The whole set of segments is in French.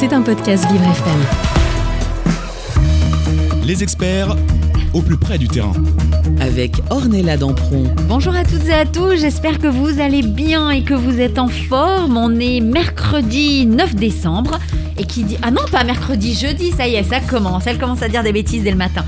C'est un podcast Vivre FM. Les experts au plus près du terrain. avec Ornella Dampron. Bonjour à toutes et à tous, j'espère que vous allez bien et que vous êtes en forme. On est mercredi 9 décembre et qui dit... Ah non, pas mercredi, jeudi, ça y est, ça commence. Elle commence à dire des bêtises dès le matin.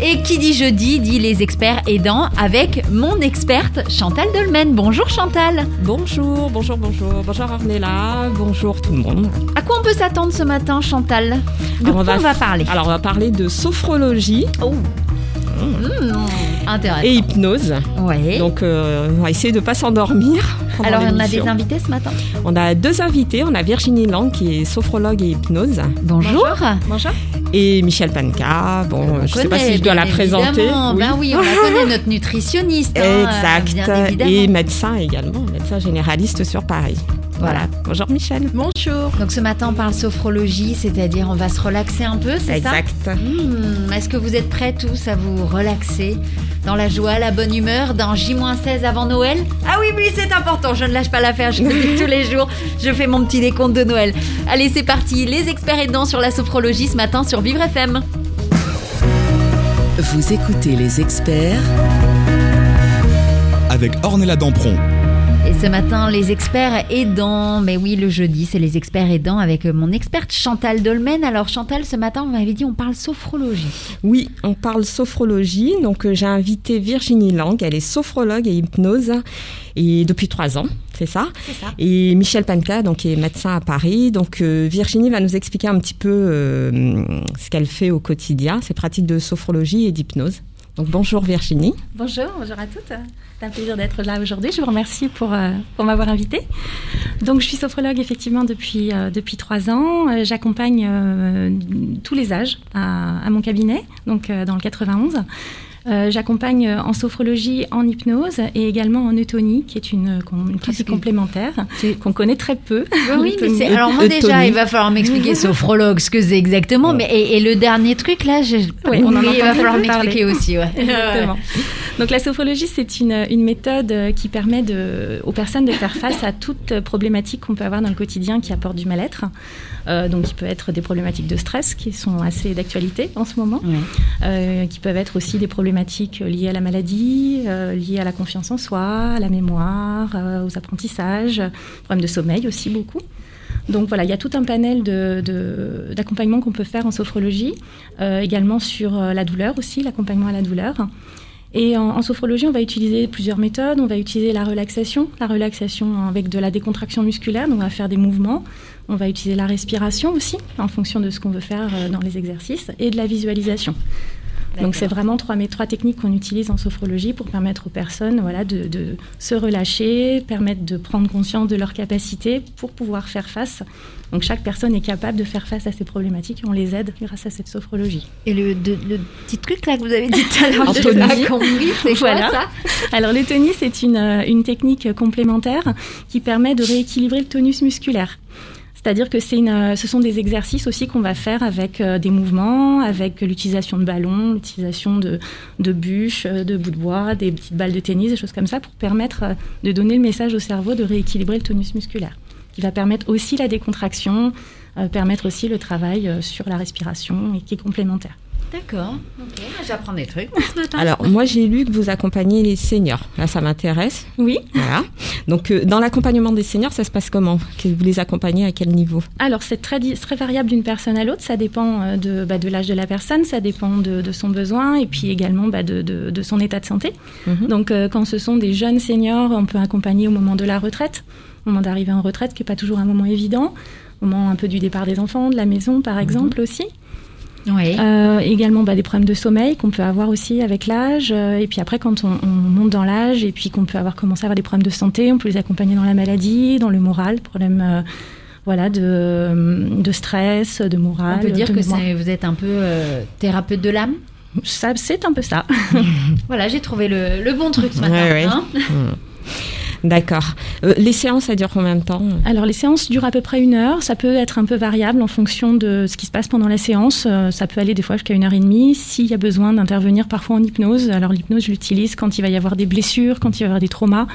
Et qui dit jeudi dit les experts aidants avec mon experte Chantal Dolmen. Bonjour Chantal. Bonjour, bonjour, bonjour. Bonjour Ornella, bonjour tout le monde. À quoi on peut s'attendre ce matin Chantal? De Alors, quoi on va parler? Alors on va parler de sophrologie Oh. Mmh, intéressant. et hypnose. Ouais. Donc euh, on va essayer de ne pas s'endormir. Alors on a des invités ce matin? On a deux invités. On a Virginie Lang qui est sophrologue et hypnose Bonjour. Bonjour. Et Michel Panka. Bon, On je ne sais pas si je dois la présenter. Ben oui, on la connaît, notre nutritionniste. hein, Exact. bien et médecin également, médecin généraliste sur Paris. Voilà. Bonjour Michel. Bonjour. Donc ce matin, on parle sophrologie, c'est-à-dire on va se relaxer un peu, c'est ça Exact. Hmm, Est-ce que vous êtes prêts tous à vous relaxer dans la joie, la bonne humeur, dans J-16 avant Noël? Ah oui, oui, c'est important, je ne lâche pas l'affaire, je le dis tous les jours, je fais mon petit décompte de Noël. Allez, c'est parti, les experts aidants sur la sophrologie ce matin sur Vivre FM. Vous écoutez les experts Avec Ornella Dampron. Et ce matin, les experts aidants. Mais oui, le jeudi, c'est les experts aidants avec mon experte Chantal Dolmen. Alors Chantal, ce matin, on m'avait dit on parle sophrologie. Oui, on parle sophrologie. Donc, euh, j'ai invité Virginie Lang. Elle est sophrologue et hypnose et depuis trois ans, c'est ça. C'est ça. Et Michel Panka, donc, qui est médecin à Paris. Donc, euh, Virginie va nous expliquer un petit peu euh, ce qu'elle fait au quotidien, ses pratiques de sophrologie et d'hypnose. Bonjour Virginie. Bonjour, bonjour à toutes. C'est un plaisir d'être là aujourd'hui. Je vous remercie pour, euh, m'avoir invitée. Donc, je suis sophrologue effectivement depuis, euh, trois ans. Euh, J'accompagne tous les âges à, à mon cabinet, donc dans le 91. Euh, J'accompagne euh, en sophrologie, en hypnose et également en eutonie, qui est une, une pratique que- complémentaire qu'on connaît très peu. Oui, mais c'est. Eutonie. Alors moi déjà, Eutonie. il va falloir m'expliquer sophrologue ce que c'est exactement. Mais et, et le dernier truc là, je... Oui, on en Oui, il va falloir m'expliquer parler. aussi. Ouais. Exactement. Donc la sophrologie, c'est une, une méthode euh, qui permet de, aux personnes de faire face à toute problématique qu'on peut avoir dans le quotidien qui apporte du mal-être. Euh, donc qui peut être des problématiques de stress qui sont assez d'actualité en ce moment, euh, qui peuvent être aussi des problématiques liées à la maladie, euh, liées à la confiance en soi, à la mémoire, aux apprentissages, problèmes de sommeil aussi beaucoup. Donc voilà, il y a tout un panel de- de- d'accompagnement qu'on peut faire en sophrologie, euh, également sur la douleur aussi, l'accompagnement à la douleur. Et en, sophrologie, on va utiliser plusieurs méthodes. On va utiliser la relaxation, la relaxation avec de la décontraction musculaire, donc on va faire des mouvements. On va utiliser la respiration aussi, en fonction de ce qu'on veut faire euh, dans les exercices, et de la visualisation. Donc c'est vraiment trois, trois techniques qu'on utilise en sophrologie pour permettre aux personnes voilà, de, de se relâcher, permettre de prendre conscience de leurs capacités pour pouvoir faire face. Donc chaque personne est capable de faire face à ces problématiques et on les aide grâce à cette sophrologie. Et le, de- le petit truc là que vous avez dit tout à l'heure, c'est quoi Voilà. ça? Alors le tonus, c'est une, euh, une technique complémentaire qui permet de rééquilibrer le tonus musculaire. C'est-à-dire que une, euh, ce sont des exercices aussi qu'on va faire avec euh, des mouvements, avec l'utilisation de ballons, l'utilisation de, de bûches, euh, de bouts de bois, des petites balles de tennis, des choses comme ça, pour permettre de donner le message au cerveau de rééquilibrer le tonus musculaire, qui va permettre aussi la décontraction, permettre aussi le travail sur la respiration et qui est complémentaire. D'accord. Ok, j'apprends des trucs moi, ce matin. Alors, moi, j'ai lu que vous accompagnez les seniors. Là, ça m'intéresse. Oui. Voilà. Donc, euh, dans l'accompagnement des seniors, ça se passe comment? Que Vous les accompagnez à quel niveau? Alors, c'est très, variable d'une personne à l'autre. Ça dépend euh, de, bah, de l'âge de la personne, ça dépend de, de son besoin et puis également bah, de, de- de son état de santé. Mhm. Donc, euh, quand ce sont des jeunes seniors, on peut accompagner au moment de la retraite, au moment d'arriver en retraite, qui n'est pas toujours un moment évident, au moment un peu du départ des enfants, de la maison, par exemple, aussi. Oui. Euh, également bah, des problèmes de sommeil qu'on peut avoir aussi avec l'âge. Euh, et puis après, quand on, on monte dans l'âge et puis qu'on peut avoir commencé à avoir des problèmes de santé, on peut les accompagner dans la maladie, dans le moral, problèmes euh, voilà, de, de stress, de morale. On peut dire que vous êtes un peu euh, thérapeute de l'âme? Ça, c'est un peu ça. Voilà, j'ai trouvé le, le bon truc ce matin. Ouais, ouais. hein. D'accord. Euh, les séances, ça dure combien de temps? Alors les séances durent à peu près une heure. Ça peut être un peu variable en fonction de ce qui se passe pendant la séance. Euh, ça peut aller des fois jusqu'à une heure et demie. S'il y a besoin d'intervenir parfois en hypnose, alors l'hypnose je l'utilise quand il va y avoir des blessures, quand il va y avoir des traumas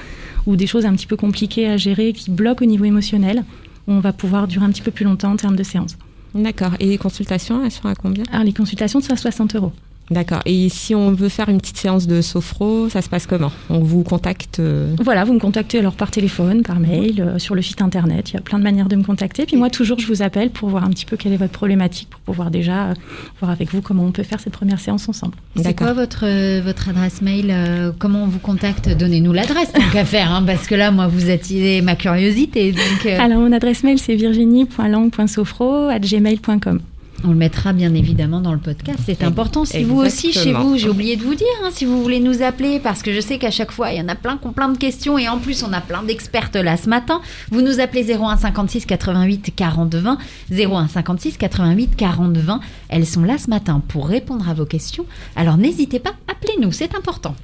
ou des choses un petit peu compliquées à gérer qui bloquent au niveau émotionnel. On va pouvoir durer un petit peu plus longtemps en termes de séance. D'accord. Et les consultations, elles sont à combien? Alors les consultations sont à 60 euros. D'accord. Et si on veut faire une petite séance de sophro, ça se passe comment? On vous contacte euh, Voilà, vous me contactez alors par téléphone, par mail, euh, sur le site internet. Il y a plein de manières de me contacter. Puis moi, toujours, je vous appelle pour voir un petit peu quelle est votre problématique, pour pouvoir déjà euh, voir avec vous comment on peut faire cette première séance ensemble. C'est D'accord. quoi votre, euh, votre adresse mail euh, Comment on vous contacte? Donnez-nous l'adresse, tant qu'à faire, hein, parce que là, moi, vous attirez ma curiosité. Donc, euh, Alors mon adresse mail, c'est virginie.langue.sophro@gmail.com. on le mettra bien évidemment dans le podcast. C'est important. Si vous aussi, chez vous, j'ai oublié de vous dire, hein, si vous voulez nous appeler, parce que je sais qu'à chaque fois, il y en a plein qui ont plein de questions, et en plus, on a plein d'expertes là ce matin. Vous nous appelez 01 56 88 40 20, 01 56 88 40 20. Elles sont là ce matin pour répondre à vos questions. Alors n'hésitez pas, appelez-nous, c'est important.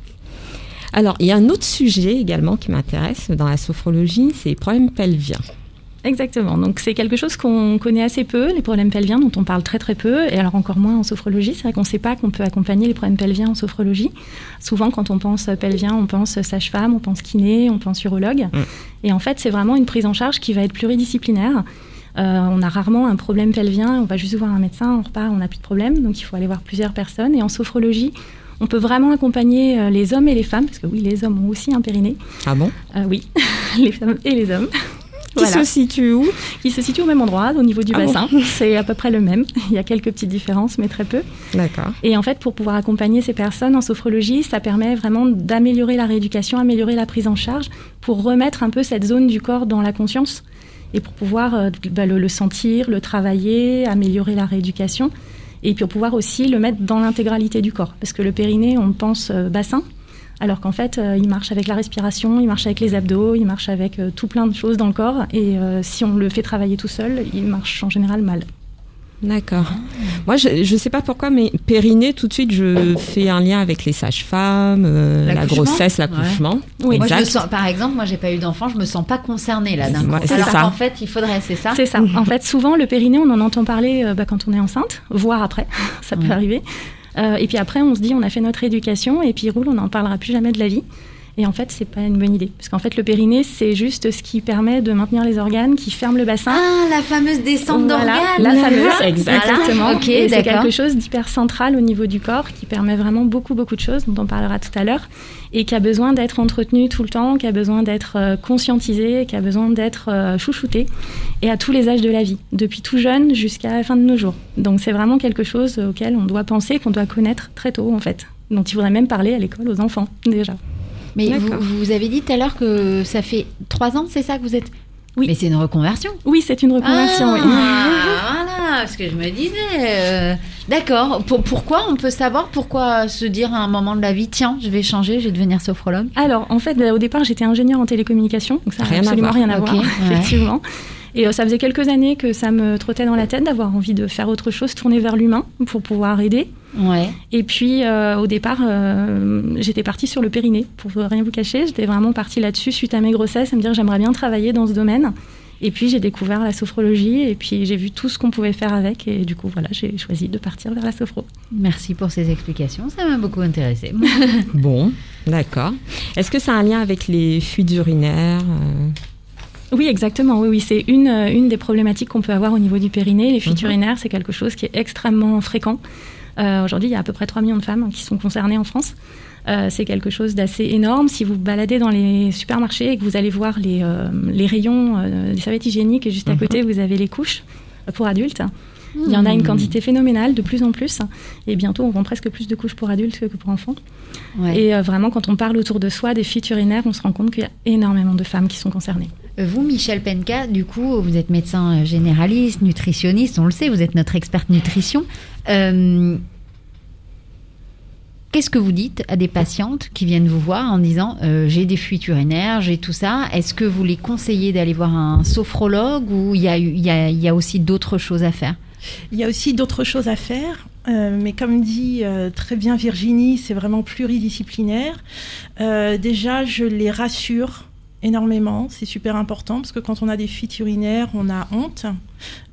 Alors, il y a un autre sujet également qui m'intéresse dans la sophrologie, c'est les problèmes pelviens. Exactement. Donc c'est quelque chose qu'on connaît assez peu, les problèmes pelviens dont on parle très très peu, et alors encore moins en sophrologie. C'est vrai qu'on ne sait pas qu'on peut accompagner les problèmes pelviens en sophrologie. Souvent, quand on pense pelvien, on pense sage-femme, on pense kiné, on pense urologue. Mm. Et en fait, c'est vraiment une prise en charge qui va être pluridisciplinaire. Euh, on a rarement un problème pelvien, on va juste voir un médecin, on repart, on n'a plus de problème, donc il faut aller voir plusieurs personnes. Et en sophrologie, on peut vraiment accompagner euh, les hommes et les femmes, parce que oui, les hommes ont aussi un périnée. Ah bon? Euh, oui, les femmes et les hommes. Qui se situe où Qui se situe au même endroit, au niveau du Ah bon bassin. C'est à peu près le même. Il y a quelques petites différences, mais très peu. D'accord. Et en fait, pour pouvoir accompagner ces personnes en sophrologie, ça permet vraiment d'améliorer la rééducation, améliorer la prise en charge, pour remettre un peu cette zone du corps dans la conscience et pour pouvoir euh, bah, le, le sentir, le travailler, améliorer la rééducation. Et puis pour pouvoir aussi le mettre dans l'intégralité du corps. Parce que le périnée, on pense euh, bassin, alors qu'en fait, euh, il marche avec la respiration, il marche avec les abdos, il marche avec euh, tout plein de choses dans le corps. Et euh, si on le fait travailler tout seul, il marche en général mal. D'accord. Moi, je ne sais pas pourquoi, mais périnée, tout de suite, je fais un lien avec les sages-femmes, euh, la grossesse, l'accouchement. Oui. Moi, je me sens, par exemple, moi, j'ai pas eu d'enfant, je me sens pas concernée là d'un coup. Ouais, c'est Alors ça. qu'en fait, il faudrait, c'est ça? C'est ça. En fait, souvent, le périnée, on en entend parler euh, bah, quand on est enceinte, voire après, ça peut Ouais. arriver. Euh, et puis après, on se dit, on a fait notre éducation, et puis roule, on n'en parlera plus jamais de la vie. Et en fait, c'est pas une bonne idée. Parce qu'en fait, le périnée, c'est juste ce qui permet de maintenir les organes, qui ferme le bassin. Ah, la fameuse descente Voilà, d'organes. la fameuse, Voilà. exactement. Ok, Et c'est quelque chose d'hyper central au niveau du corps qui permet vraiment beaucoup, beaucoup de choses, dont on parlera tout à l'heure, et qui a besoin d'être entretenu tout le temps, qui a besoin d'être euh, conscientisé, qui a besoin d'être euh, chouchouté, et à tous les âges de la vie, depuis tout jeune jusqu'à la fin de nos jours. Donc c'est vraiment quelque chose auquel on doit penser, qu'on doit connaître très tôt, en fait, dont il faudrait même parler à l'école aux enfants, déjà. Mais vous, vous avez dit tout à l'heure que ça fait trois ans, c'est ça que vous êtes Oui. Mais c'est une reconversion. Oui, c'est une reconversion, oui. Ah, voilà, ce que je me disais. euh, D'accord. Pour- pourquoi on peut savoir pourquoi se dire à un moment de la vie, tiens, je vais changer, je vais devenir sophrologue? Alors, en fait, bah, au départ, j'étais ingénieure en télécommunication, donc ça n'a à absolument rien à voir, ouais. effectivement. Et euh, ça faisait quelques années que ça me trottait dans la tête d'avoir envie de faire autre chose, tourner vers l'humain pour pouvoir aider. Ouais. Et puis, euh, au départ, euh, j'étais partie sur le périnée, pour rien vous cacher. J'étais vraiment partie là-dessus suite à mes grossesses, à me dire j'aimerais bien travailler dans ce domaine. Et puis, j'ai découvert la sophrologie, et puis j'ai vu tout ce qu'on pouvait faire avec. Et du coup, voilà, j'ai choisi de partir vers la sophro. Merci pour ces explications, ça m'a beaucoup intéressé. Bon, d'accord. Est-ce que ça a un lien avec les fuites urinaires euh, Oui, exactement. Oui, oui, c'est une, euh, une des problématiques qu'on peut avoir au niveau du périnée. Les fuites Mhm. urinaires, c'est quelque chose qui est extrêmement fréquent. Euh, Aujourd'hui, il y a à peu près 3 millions de femmes qui sont concernées en France. Euh, c'est quelque chose d'assez énorme. Si vous baladez dans les supermarchés et que vous allez voir les, euh, les rayons des serviettes hygiéniques et juste à Mhm. côté, vous avez les couches pour adultes. Il y en a une Hmm. quantité phénoménale, de plus en plus. Et bientôt, on vend presque plus de couches pour adultes que pour enfants. Ouais. Et vraiment, quand on parle autour de soi des fuites urinaires, on se rend compte qu'il y a énormément de femmes qui sont concernées. Vous, Michel Penka, du coup, vous êtes médecin généraliste, nutritionniste, on le sait, vous êtes notre experte nutrition. Euh, Qu'est-ce que vous dites à des patientes qui viennent vous voir en disant euh, j'ai des fuites urinaires, j'ai tout ça Est-ce que vous les conseillez d'aller voir un sophrologue ou il y, a aussi d'autres choses à faire? Il y a aussi d'autres choses à faire, euh, mais comme dit très bien Virginie, c'est vraiment pluridisciplinaire. Déjà, je les rassure énormément, c'est super important, parce que quand on a des fuites urinaires, on a honte,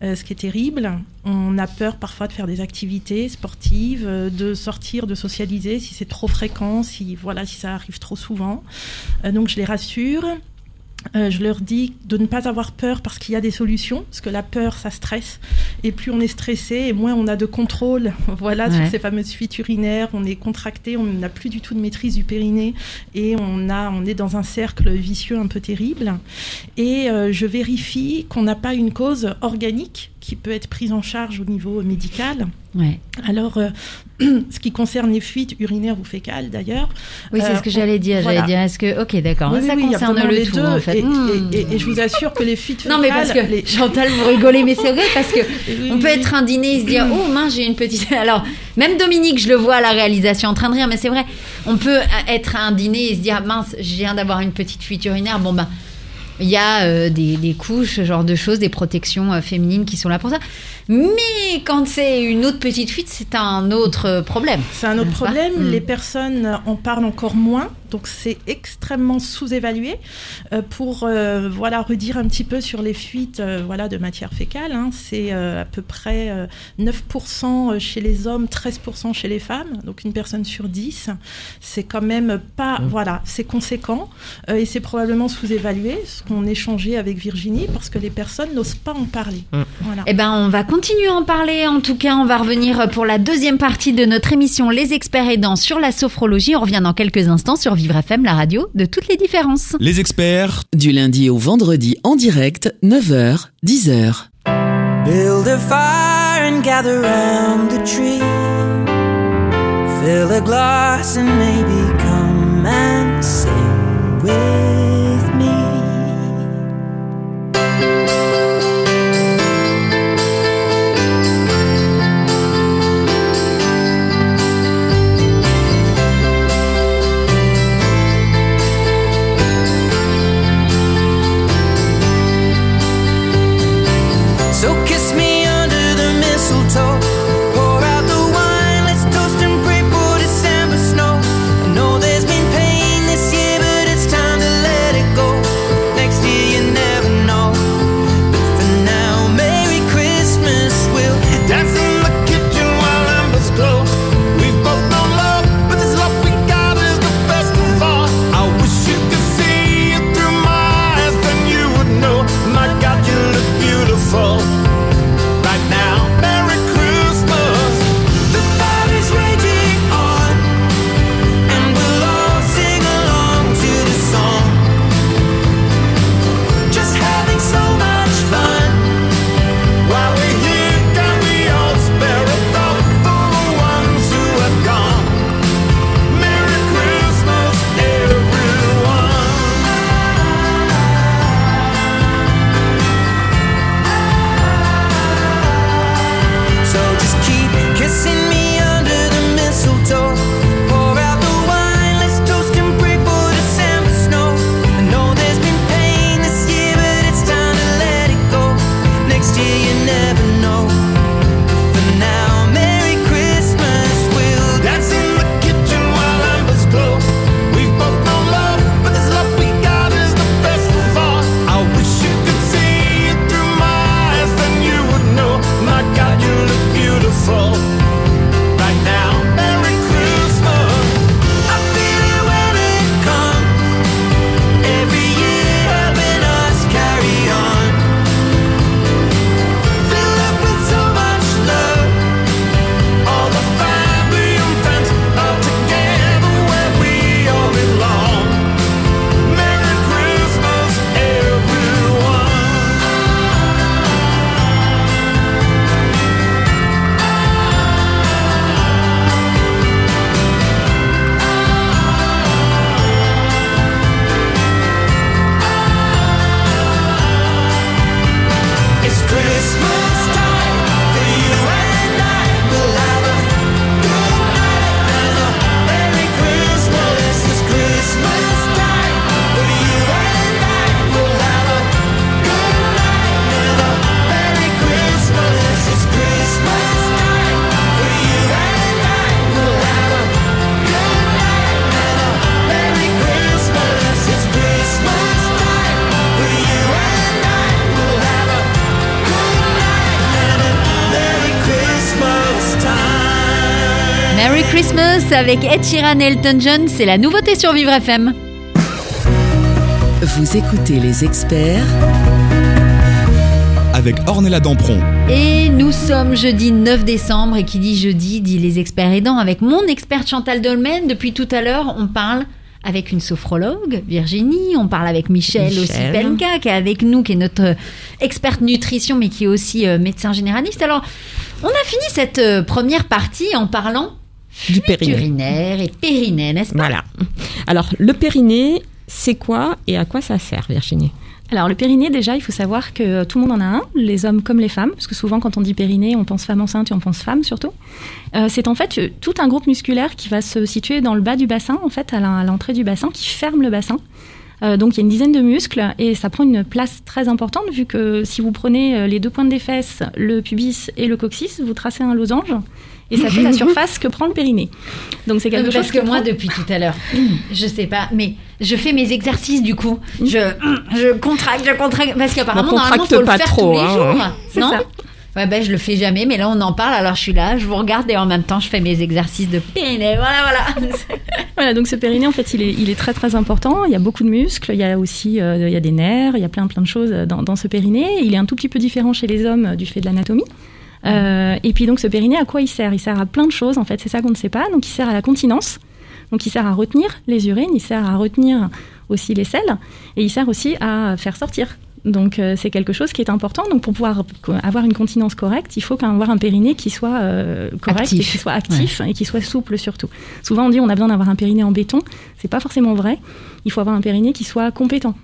euh, ce qui est terrible. On a peur parfois de faire des activités sportives, euh, de sortir, de socialiser, si c'est trop fréquent, si, voilà, si ça arrive trop souvent. Euh, donc je les rassure. Euh, je leur dis de ne pas avoir peur parce qu'il y a des solutions, parce que la peur, ça stresse. Et plus on est stressé, et moins on a de contrôle voilà, sur ces fameuses fuites urinaires. On est contracté, on n'a plus du tout de maîtrise du périnée et on, a, on est dans un cercle vicieux un peu terrible. Et euh, je vérifie qu'on n'a pas une cause organique qui peut être prise en charge au niveau médical. Ouais. Alors, euh, ce qui concerne les fuites urinaires ou fécales d'ailleurs, Oui, c'est Euh, ce que j'allais dire. voilà. J'allais dire, est-ce que. Ok, d'accord. oui, ça oui, concerne le tout, en fait. Et, Hmm. et- et- et je vous assure que les fuites Non, mais parce que fécales, les- Chantal, vous rigolez, mais c'est vrai parce que Oui, on peut être un dîner et se dire oh mince j'ai une petite. Alors même Dominique, je le vois à la réalisation en train de rire, mais c'est vrai. On peut être à un dîner et se dire mince, je viens d'avoir une petite fuite urinaire. Bon ben. Il y a euh, des, des couches, ce genre de choses, des protections euh, féminines qui sont là pour ça. Mais quand c'est une autre petite fuite, c'est un autre euh, problème. C'est un autre problème. Mm. Les personnes en parlent encore moins, donc c'est extrêmement sous-évalué. Euh, pour euh, voilà redire un petit peu sur les fuites euh, voilà de matière fécale, hein, c'est euh, à peu près euh, 9% chez les hommes, 13% chez les femmes, donc une personne sur 10. C'est quand même pas voilà, c'est conséquent euh, et c'est probablement sous-évalué. Ce qu'on échangeait avec Virginie parce que les personnes n'osent pas en parler. Voilà. Eh ben, on va continuer à en parler. En tout cas, on va revenir pour la deuxième partie de notre émission Les experts aidants sur la sophrologie. On revient dans quelques instants sur Vivre FM, la radio de toutes les différences. Les experts, Du lundi au vendredi en direct, 9h, 10h. Build a fire and gather round the tree. Fill a glass and maybe come and sing with me. Avec Ed Sheeran et Elton John, c'est la nouveauté sur Vivre FM. Vous écoutez les experts avec Ornella Dampron. Et nous sommes jeudi 9 décembre et qui dit jeudi dit les experts aidants avec mon experte Chantal Dolmen. Depuis tout à l'heure, on parle avec une sophrologue, Virginie, on parle avec Michel, Michel. Osipenka qui est avec nous, qui est notre experte nutrition mais qui est aussi euh, médecin généraliste. Alors, on a fini cette euh, première partie en parlant Du périnée. urinaire et périnée, n'est-ce pas Voilà. Alors, le périnée, c'est quoi et à quoi ça sert, Virginie? Alors, le périnée, déjà, il faut savoir que tout le monde en a un, les hommes comme les femmes, parce que souvent, quand on dit périnée, on pense femme enceinte et on pense femme surtout. Euh, c'est en fait euh, tout un groupe musculaire qui va se situer dans le bas du bassin, en fait, à l'entrée du bassin, qui ferme le bassin. Euh, donc il y a une dizaine de muscles et ça prend une place très importante vu que si vous prenez euh, les deux pointes des fesses, le pubis et le coccyx, vous tracez un losange et ça fait la surface que prend le périnée. Donc c'est quelque Euh, chose Parce que qui moi, prend- depuis tout à l'heure, je sais pas, mais je fais mes exercices du coup. Je, je contracte, je contracte. Parce qu'apparemment, On normalement, contracte faut le pas faire trop, tous les hein. jours. C'est non ça. Ouais, ben, je le fais jamais, mais là, on en parle. Alors, je suis là, je vous regarde et en même temps, je fais mes exercices de périnée. Voilà, voilà. Voilà, donc ce périnée, en fait, il est, il est très très important. Il y a beaucoup de muscles, il y a aussi euh, il y a des nerfs, il y a plein plein de choses dans, dans ce périnée. Il est un tout petit peu différent chez les hommes euh, du fait de l'anatomie. Euh, et puis donc ce périnée, à quoi il sert? Il sert à plein de choses, en fait, c'est ça qu'on ne sait pas. Donc il sert à la continence, donc il sert à retenir les urines, il sert à retenir aussi les selles, et il sert aussi à faire sortir. Donc euh, c'est quelque chose qui est important. Donc pour pouvoir avoir une continence correcte, il faut avoir un périnée qui soit euh, correct Actif. et qui soit actif et qui soit souple surtout. Souvent on dit on a besoin d'avoir un périnée en béton. C'est pas forcément vrai. Il faut avoir un périnée qui soit compétent.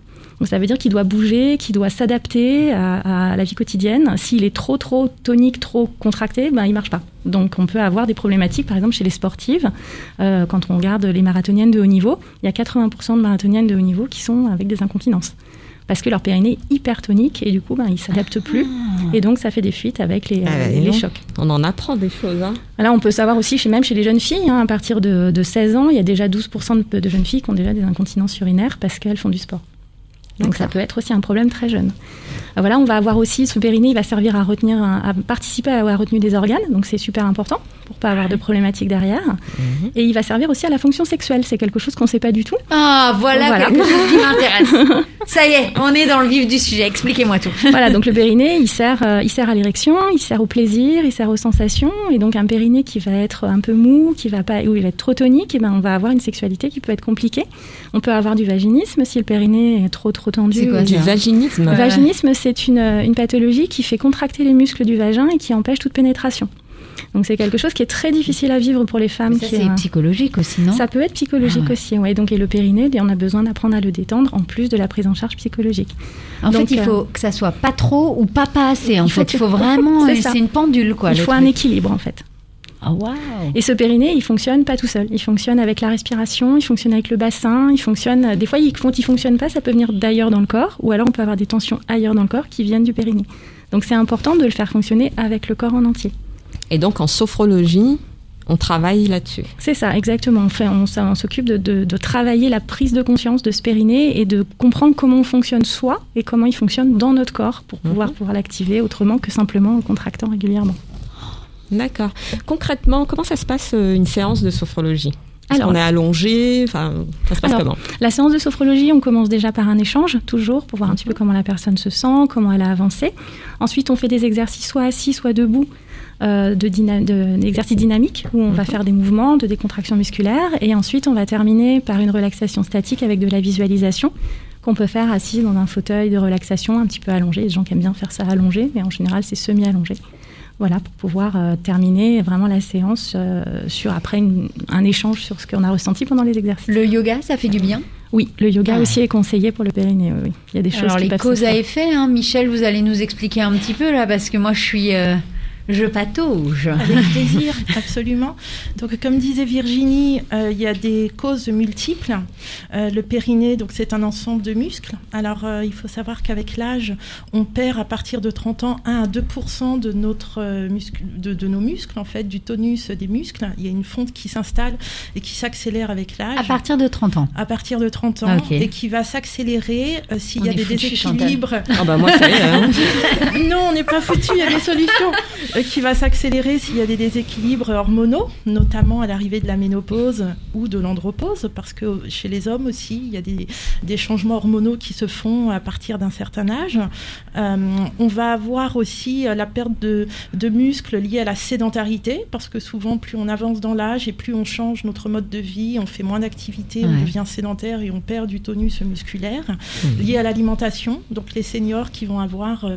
Donc ça veut dire qu'il doit bouger, qu'il doit s'adapter à, à la vie quotidienne. S'il est trop trop tonique, trop contracté, ben il marche pas. Donc on peut avoir des problématiques, par exemple chez les sportives. Euh, quand on regarde les marathoniennes de haut niveau, il y a 80% de marathoniennes de haut niveau qui sont avec des incontinences. Parce que leur périnée est hyper tonique et du coup, ben, ils s'adaptent plus. Et donc, ça fait des fuites avec les, Ah, euh, les donc. chocs. On en apprend des choses, hein Là, on peut savoir aussi, chez, même chez les jeunes filles, hein, à partir de, de 16 ans, il y a déjà 12% de, de jeunes filles qui ont déjà des incontinences urinaires parce qu'elles font du sport. Donc ça peut être aussi un problème très jeune. Euh, Voilà, on va avoir aussi ce périnée, il va servir à retenir, à participer à la retenue des organes, donc c'est super important pour pas avoir de problématiques derrière. Et il va servir aussi à la fonction sexuelle, c'est quelque chose qu'on ne sait pas du tout. Ah, voilà, Voilà. quelque chose qui m'intéresse. Ça y est, on est dans le vif du sujet. Expliquez-moi tout. voilà, donc le périnée, il sert, euh, il sert à l'érection, il sert au plaisir, il sert aux sensations. Et donc un périnée qui va être un peu mou, qui va pas, ou il va être trop tonique, et ben on va avoir une sexualité qui peut être compliquée. On peut avoir du vaginisme si le périnée est trop trop tendu. C'est quoi, ou- Du vaginisme. Le vaginisme, c'est une, une pathologie qui fait contracter les muscles du vagin et qui empêche toute pénétration. Donc c'est quelque chose qui est très difficile à vivre pour les femmes. Ça, qui c'est psychologique aussi, non ça peut être psychologique Ah ouais. aussi, ouais. Donc et le périnée, on a besoin d'apprendre à le détendre en plus de la prise en charge psychologique. En Donc, fait, il euh, faut que ça soit pas trop ou pas pas assez. En Il fait, il faut vraiment. C'est une pendule, quoi. Il faut un équilibre en fait. Waouh. Et ce périnée, il fonctionne pas tout seul. Il fonctionne avec la respiration, il fonctionne avec le bassin, il fonctionne. Des fois, il- quand il fonctionne pas, ça peut venir d'ailleurs dans le corps, ou alors on peut avoir des tensions ailleurs dans le corps qui viennent du périnée. Donc c'est important de le faire fonctionner avec le corps en entier. Et donc, en sophrologie, on travaille là-dessus. C'est ça, exactement. On, fait, on, on s'occupe de, de- de travailler la prise de conscience de ce périnée et de comprendre comment on fonctionne soi et comment il fonctionne dans notre corps pour pouvoir, pouvoir l'activer autrement que simplement en contractant régulièrement. D'accord. Concrètement, comment ça se passe euh, une séance de sophrologie? Alors- qu'on est allongé? Enfin, ça se passe Alors, comment? La séance de sophrologie, on commence déjà par un échange, toujours, pour voir un petit peu comment la personne se sent, comment elle a avancé. Ensuite, on fait des exercices soit assis, soit debout, euh, de dyna- de- d'exercices dynamiques, où on va faire des mouvements, de décontraction musculaire. Et ensuite, on va terminer par une relaxation statique avec de la visualisation qu'on peut faire assis dans un fauteuil de relaxation un petit peu allongé. Des gens qui aiment bien faire ça allongé, mais en général, c'est semi-allongé. Voilà, pour pouvoir euh, terminer vraiment la séance euh, sur après une- un échange sur ce qu'on a ressenti pendant les exercices. Le yoga, ça fait du bien? Oui, le yoga Ah. aussi est conseillé pour le périnée. Oui. Il y a des choses Alors, qui les causes à effet, hein, Michel, vous allez nous expliquer un petit peu là, parce que moi, je suis. Je patauge. Avec plaisir, absolument. Donc, comme disait Virginie, euh, il y a des causes multiples. Euh, le périnée, donc c'est un ensemble de muscles. Alors, euh, il faut savoir qu'avec l'âge, on perd à partir de 30 ans 1 à 2 de notre euh, muscle, de, de nos muscles, en fait, du tonus des muscles. Il y a une fonte qui s'installe et qui s'accélère avec l'âge. À partir de 30 ans. à partir de 30 ans Ah, et qui va s'accélérer euh, s'il On y a des déséquilibres. Ah bah moi, ça y est. hein. non, on n'est pas foutu, il y a des solutions. euh, qui va s'accélérer s'il y a des déséquilibres hormonaux, notamment à l'arrivée de la ménopause ou de l'andropause, parce que chez les hommes aussi, il y a des, des changements hormonaux qui se font à partir d'un certain âge. Euh, on va avoir aussi euh, la perte de, de muscles liée à la sédentarité, parce que souvent, plus on avance dans l'âge et plus on change notre mode de vie, on fait moins d'activité, on Ouais. devient sédentaire et on perd du tonus musculaire, lié à l'alimentation. Donc les seniors qui vont avoir euh,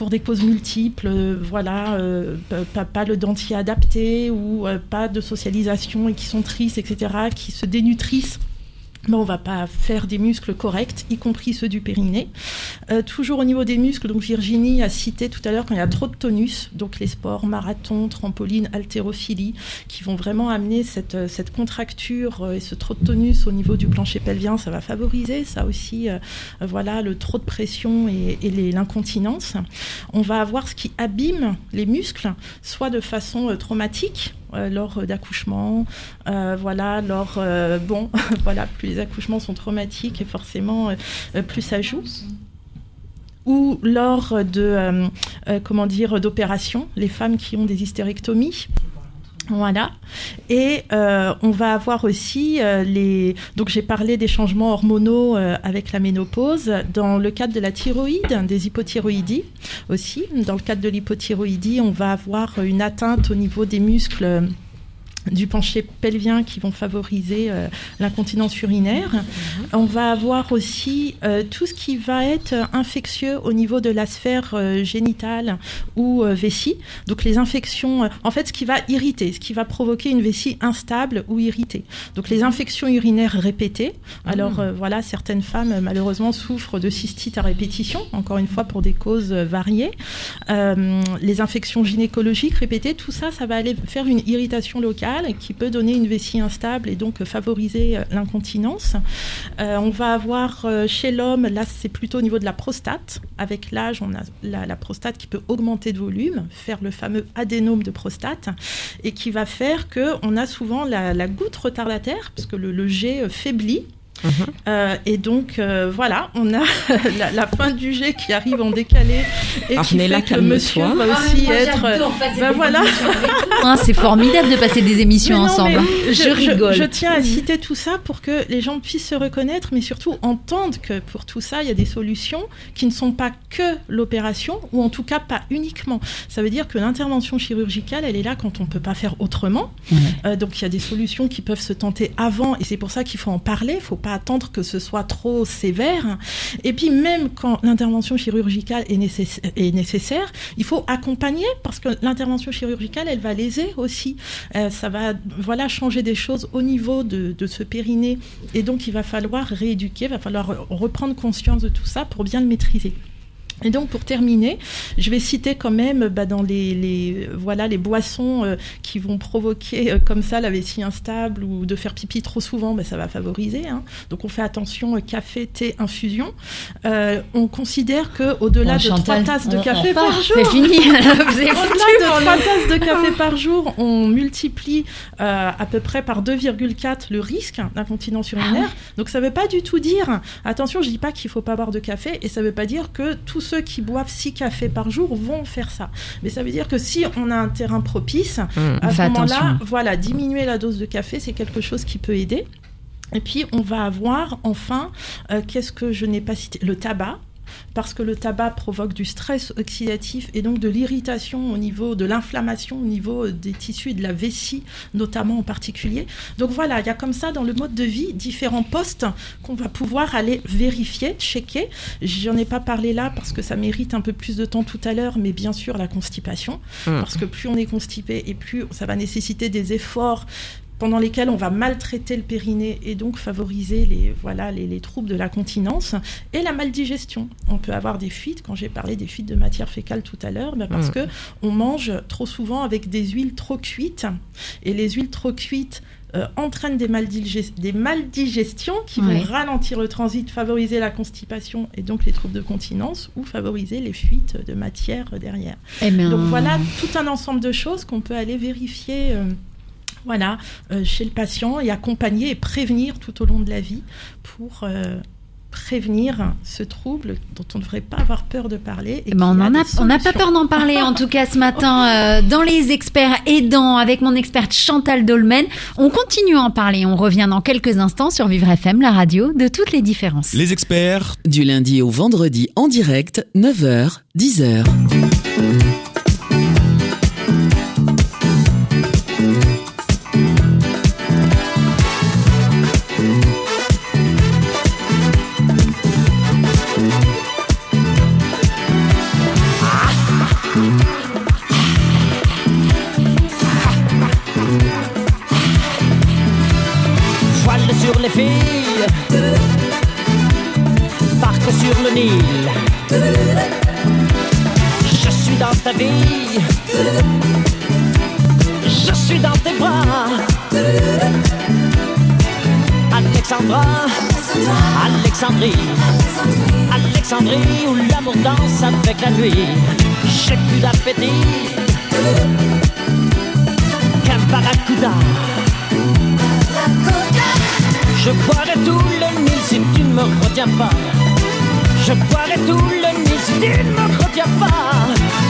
pour des causes multiples, euh, voilà, euh, pas, pas le dentier adapté ou euh, pas de socialisation et qui sont tristes, etc., qui se dénutrissent. Ben, on va pas faire des muscles corrects, y compris ceux du périnée. Euh, toujours au niveau des muscles, donc Virginie a cité tout à l'heure quand il y a trop de tonus, donc les sports marathon, trampoline, haltérophilie, qui vont vraiment amener cette, euh, cette contracture euh, et ce trop de tonus au niveau du plancher pelvien, ça va favoriser ça aussi, euh, euh, voilà, le trop de pression et, et l'incontinence. On va avoir ce qui abîme les muscles, soit de façon traumatique, lors euh, d'accouchement, euh, voilà, lors, euh, bon, voilà, plus les accouchements sont traumatiques et forcément plus ça joue. Ou lors de, comment dire, d'opérations, les femmes qui ont des hystérectomies. Voilà. Et euh, on va avoir aussi euh, les. Donc j'ai parlé des changements hormonaux euh, avec la ménopause. Dans le cadre de la thyroïde, des hypothyroïdies aussi. Dans le cadre de l'hypothyroïdie, on va avoir une atteinte au niveau des muscles. Du pencher pelvien qui vont favoriser euh, l'incontinence urinaire. On va avoir aussi euh, tout ce qui va être infectieux au niveau de la sphère euh, génitale ou vessie. Donc les infections, en fait, ce qui va irriter, ce qui va provoquer une vessie instable ou irritée. Donc les infections urinaires répétées. Alors euh, voilà, certaines femmes malheureusement souffrent de cystite à répétition, encore une fois pour des causes variées. Les infections gynécologiques répétées, tout ça, ça va aller faire une irritation locale qui peut donner une vessie instable et donc favoriser euh, l'incontinence. Euh, on va avoir euh, chez l'homme, là c'est plutôt au niveau de la prostate. Avec l'âge, on a la, la prostate qui peut augmenter de volume, faire le fameux adénome de prostate, et qui va faire que on a souvent la, goutte retardataire, parce que le, le jet euh, Euh, et donc euh, voilà, on a la, la fin du jet qui arrive en décalé et qui Ornella, fait que le monsieur va aussi être. Ben voilà. Hein, c'est formidable de passer des émissions non, ensemble. mais je, rigole. Je, tiens à citer tout ça pour que les gens puissent se reconnaître, mais surtout entendre que pour tout ça, il y a des solutions qui ne sont pas que l'opération, ou en tout cas pas uniquement. Ça veut dire que l'intervention chirurgicale, elle est là quand on ne peut pas faire autrement. Euh, donc il y a des solutions qui peuvent se tenter avant, et c'est pour ça qu'il faut en parler. Il ne faut pas attendre que ce soit trop sévère. Et puis même quand l'intervention chirurgicale est, nécess- est nécessaire, il faut accompagner parce que l'intervention chirurgicale, elle va léser aussi. Euh, ça va voilà changer des choses au niveau de, de ce périnée, et donc il va falloir rééduquer, il va falloir reprendre conscience de tout ça pour bien le maîtriser. Et donc pour terminer, je vais citer quand même bah, dans les, les voilà les boissons euh, qui vont provoquer euh, comme ça la vessie instable ou de faire pipi trop souvent, bah, ça va favoriser. hein. Donc on fait attention euh, café, thé, infusion. On considère que au-delà Bon, de trois tasses de on- café on par jour, C'est fini. Vous avez foutu au-delà mon de 3 nom. tasses de café par jour, on multiplie à peu près par 2,4 le risque d'incontinence urinaire. Donc ça ne veut pas du tout dire, attention, je dis pas qu'il faut pas boire de café, et ça ne veut pas dire que tous ceux qui boivent 6 cafés par jour vont faire ça. Mais ça veut dire que si on a un terrain propice, Mmh. à ce moment-là, voilà, diminuer la dose de café, c'est quelque chose qui peut aider. Et puis, on va avoir enfin, euh, qu'est-ce que je n'ai pas cité? Le tabac. Parce que le tabac provoque du stress oxydatif et donc de l'irritation au niveau de l'inflammation, au niveau des tissus et de la vessie, notamment en particulier. Donc voilà, il y a comme ça dans le mode de vie différents postes qu'on va pouvoir aller vérifier, checker. J'en ai pas parlé là parce que ça mérite un peu plus de temps tout à l'heure, mais bien sûr la constipation Mm. parce que plus on est constipé et plus ça va nécessiter des efforts pendant lesquels on va maltraiter le périnée et donc favoriser les, voilà, les, les troubles de la continence et la maldigestion. On peut avoir des fuites, quand j'ai parlé des fuites de matière fécale tout à l'heure, ben parce Mm. que on mange trop souvent avec des huiles trop cuites et les huiles trop cuites euh, entraînent des, maldige- des maldigestions qui Ouais. vont ralentir le transit, favoriser la constipation et donc les troubles de continence ou favoriser les fuites de matière derrière. Eh ben, Donc voilà tout un ensemble de choses qu'on peut aller vérifier. euh, voilà, euh, chez le patient et accompagner et prévenir tout au long de la vie pour euh, prévenir ce trouble dont on ne devrait pas avoir peur de parler. et Eh ben, on a, n'a pas peur d'en parler en tout cas ce matin euh, dans les experts aidants avec mon experte Chantal Dolmen. On continue à en parler. On revient dans quelques instants sur Vivre FM, la radio de toutes les différences. Les experts Du lundi au vendredi en direct, 9h, 10h. Ta vie, je suis dans tes bras. Alexandra, Alexandrie, Alexandrie où l'amour danse avec la nuit. J'ai plus d'appétit qu'un barracuda. Je boirai tout le Nil si tu ne me retiens pas. Je boirai tout le Nil si tu ne me retiens pas.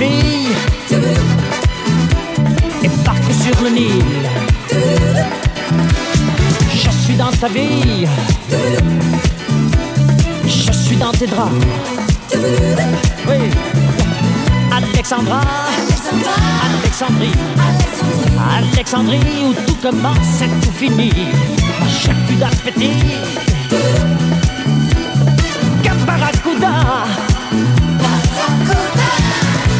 Filles et sur le Nil. Je suis dans ta vie, je suis dans tes draps. Oui, Alexandra, Alexandrie, Alexandrie où tout commence et tout finit. J'ai plus d'appétit qu'un barracuda.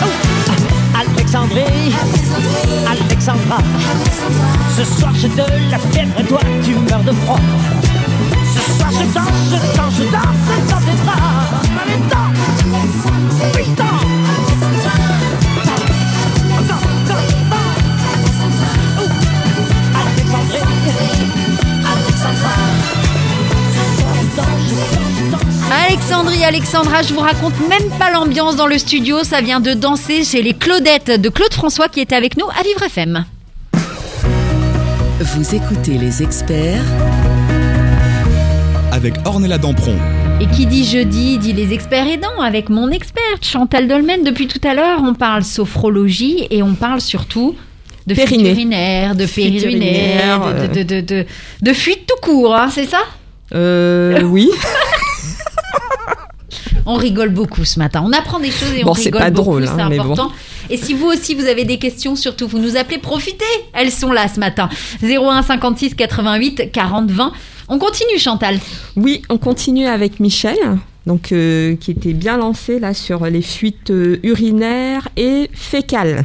Oh, Alexandrie, Alexandra, ce soir j'ai de la fièvre et toi tu meurs de froid. Ce soir je danse, je danse, je danse dans tes bras. Alexandrie, Alexandra, je vous raconte même pas l'ambiance dans le studio. Ça vient de danser chez les Claudettes de Claude François qui était avec nous à Vivre FM. Vous écoutez les experts avec Ornella Dampron. Et qui dit jeudi dit les experts aidants avec mon experte Chantal Dolmen. Depuis tout à l'heure, on parle sophrologie et on parle surtout de fuite Périnée. de de, de fuite tout court, hein, c'est ça? Euh, oui. On rigole beaucoup ce matin. On apprend des choses et Bon, on c'est rigole pas beaucoup, drôle, c'est hein, bon. important. Et si vous aussi vous avez des questions, surtout vous nous appelez, profitez. Elles sont là ce matin. 01 56 88 40 20. On continue Chantal. Oui, on continue avec Michel, donc euh, qui était bien lancé là sur les fuites euh, urinaires et fécales.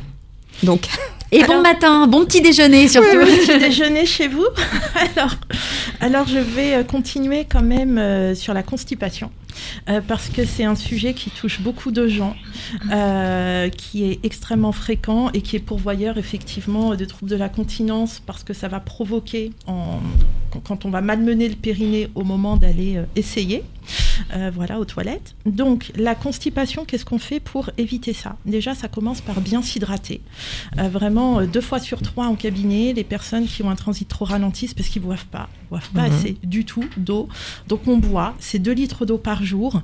Donc, Et bon matin, bon petit déjeuner surtout. petit déjeuner chez vous. alors, alors, je vais euh, continuer quand même euh, sur la constipation. euh, parce que c'est un sujet qui touche beaucoup de gens, euh, qui est extrêmement fréquent et qui est pourvoyeur effectivement de troubles de la continence parce que ça va provoquer, en, quand- quand on va malmener le périnée au moment d'aller euh, essayer, euh, voilà, aux toilettes. Donc la constipation, qu'est-ce qu'on fait pour éviter ça? Déjà, ça commence par bien s'hydrater. Euh, vraiment, euh, deux fois sur trois en cabinet, les personnes qui ont un transit trop ralenti, c'est parce qu'ils ne boivent pas. Ils boivent pas Mhm. assez du tout d'eau. Donc on boit, c'est 2 litres d'eau par jour.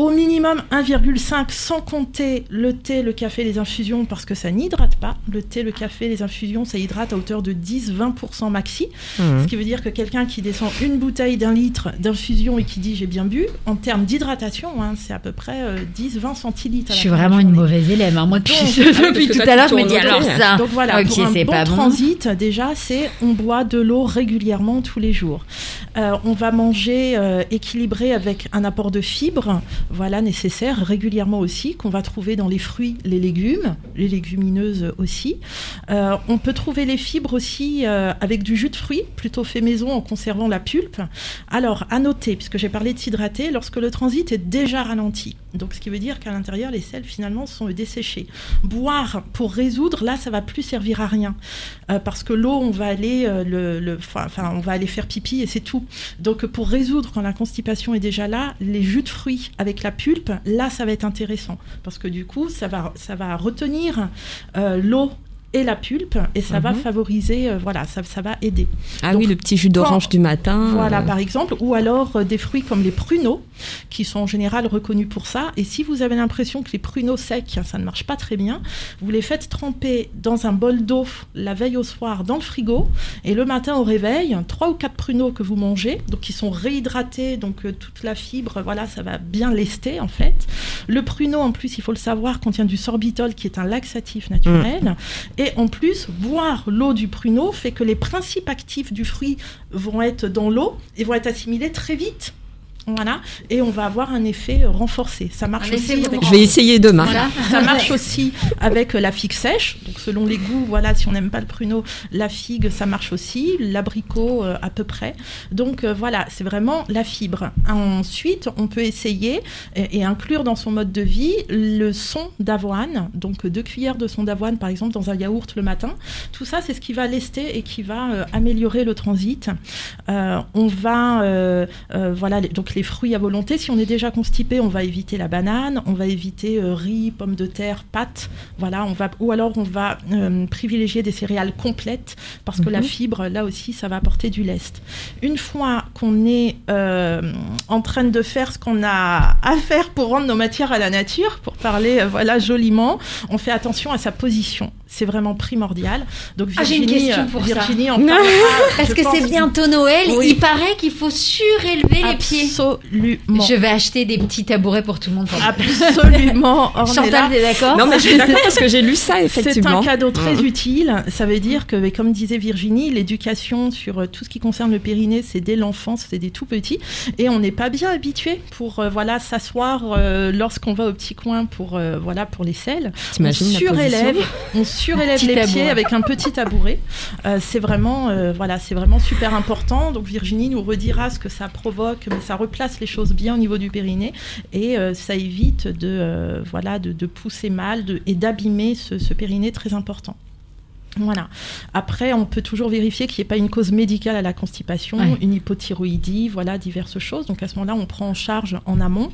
Au minimum 1,5 sans compter le thé, le café, les infusions parce que ça n'hydrate pas. Le thé, le café, les infusions, ça hydrate à hauteur de 10-20% maxi. Mhm. Ce qui veut dire que quelqu'un qui descend une bouteille d'un litre d'infusion et qui dit j'ai bien bu, en termes d'hydratation, hein, c'est à peu près euh, 10-20 centilitres. à Je suis vraiment une mauvaise élève. hein. Moi, depuis, Donc, ah, depuis tout à l'heure, je me dis alors ça. Donc voilà, pour un c'est bon pas bon. transit, déjà, c'est on boit de l'eau régulièrement tous les jours. Euh, on va manger euh, équilibré avec un apport de fibres, voilà, nécessaire régulièrement aussi, qu'on va trouver dans les fruits, les légumes, les légumineuses aussi. Euh, on peut trouver les fibres aussi euh, avec du jus de fruits, plutôt fait maison en conservant la pulpe. Alors, à noter, puisque j'ai parlé de s'hydrater, lorsque le transit est déjà ralenti. Donc, ce qui veut dire qu'à l'intérieur, les sels finalement sont desséchés. Boire pour résoudre, là, ça va plus servir à rien. Euh, parce que l'eau, on va aller euh, on va aller faire pipi et c'est tout. Donc, pour résoudre quand la constipation est déjà là, les jus de fruits avec la pulpe, là, ça va être intéressant. Parce que du coup, ça va, ça va retenir euh, l'eau et la pulpe et ça va Mhm. favoriser, euh, voilà, ça, ça va aider. ah Donc, oui, le petit jus d'orange du matin. Voilà, euh, par exemple, ou alors euh, des fruits comme les pruneaux, qui sont en général reconnus pour ça. Et si vous avez l'impression que les pruneaux secs, ça ne marche pas très bien, vous les faites tremper dans un bol d'eau la veille au soir dans le frigo, et le matin au réveil, trois ou quatre pruneaux que vous mangez, donc qui sont réhydratés, donc toute la fibre, voilà, ça va bien lester en fait. Le pruneau, en plus, il faut le savoir, contient du sorbitol, qui est un laxatif naturel. Et en plus, boire l'eau du pruneau fait que les principes actifs du fruit vont être dans l'eau et vont être assimilés très vite. Voilà, et on va avoir un effet euh, renforcé. Ça marche Un aussi avec. Je vais essayer demain. Voilà. ça marche aussi avec la figue sèche. Donc selon les goûts, voilà, si on n'aime pas le pruneau, la figue, ça marche aussi. L'abricot, euh, à peu près. Donc euh, voilà, c'est vraiment la fibre. Ensuite, on peut essayer et, et inclure dans son mode de vie le son d'avoine. Donc deux cuillères de son d'avoine, par exemple, dans un yaourt le matin. Tout ça, c'est ce qui va lester et qui va euh, améliorer le transit. Euh, on va, euh, euh, voilà, les- donc les fruits à volonté. Si on est déjà constipé, on va éviter la banane, on va éviter euh, riz, pommes de terre, pâtes. Voilà, on va, ou alors on va euh, privilégier des céréales complètes parce que la Mhm. fibre, là aussi, ça va apporter du lest. Une fois qu'on est euh, en train de faire ce qu'on a à faire pour rendre nos matières à la nature, pour parler euh, voilà joliment, on fait attention à sa position. C'est vraiment primordial. Donc Ah, j'ai une Virginie, question pour ça. Virginie en parlera, Parce que c'est bientôt Noël, Oui. il paraît qu'il faut surélever les pieds. Absolument. Je vais acheter des petits tabourets pour tout le monde. Absolument. Chantal, t'es d'accord Non, mais je suis d'accord parce que j'ai lu ça, C'est effectivement. un cadeau très Mhm. utile. Ça veut dire que, mais comme disait Virginie, l'éducation sur euh, tout ce qui concerne le périnée, c'est dès l'enfance, c'est des tout petits. Et on n'est pas bien habitué pour euh, voilà s'asseoir euh, lorsqu'on va au petit coin pour euh, voilà pour les selles. On surélève, on surélève les tabouret. pieds avec un petit tabouret. Euh, c'est vraiment euh, voilà, c'est vraiment super important. Donc Virginie nous redira ce que ça provoque, mais ça replace les choses bien au niveau du périnée et euh, ça évite de euh, voilà de, pousser mal et d'abîmer ce périnée très important. Voilà. Après, on peut toujours vérifier qu'il n'y ait pas une cause médicale à la constipation, Ouais. une hypothyroïdie, voilà, diverses choses. Donc à ce moment-là, on prend en charge en amont.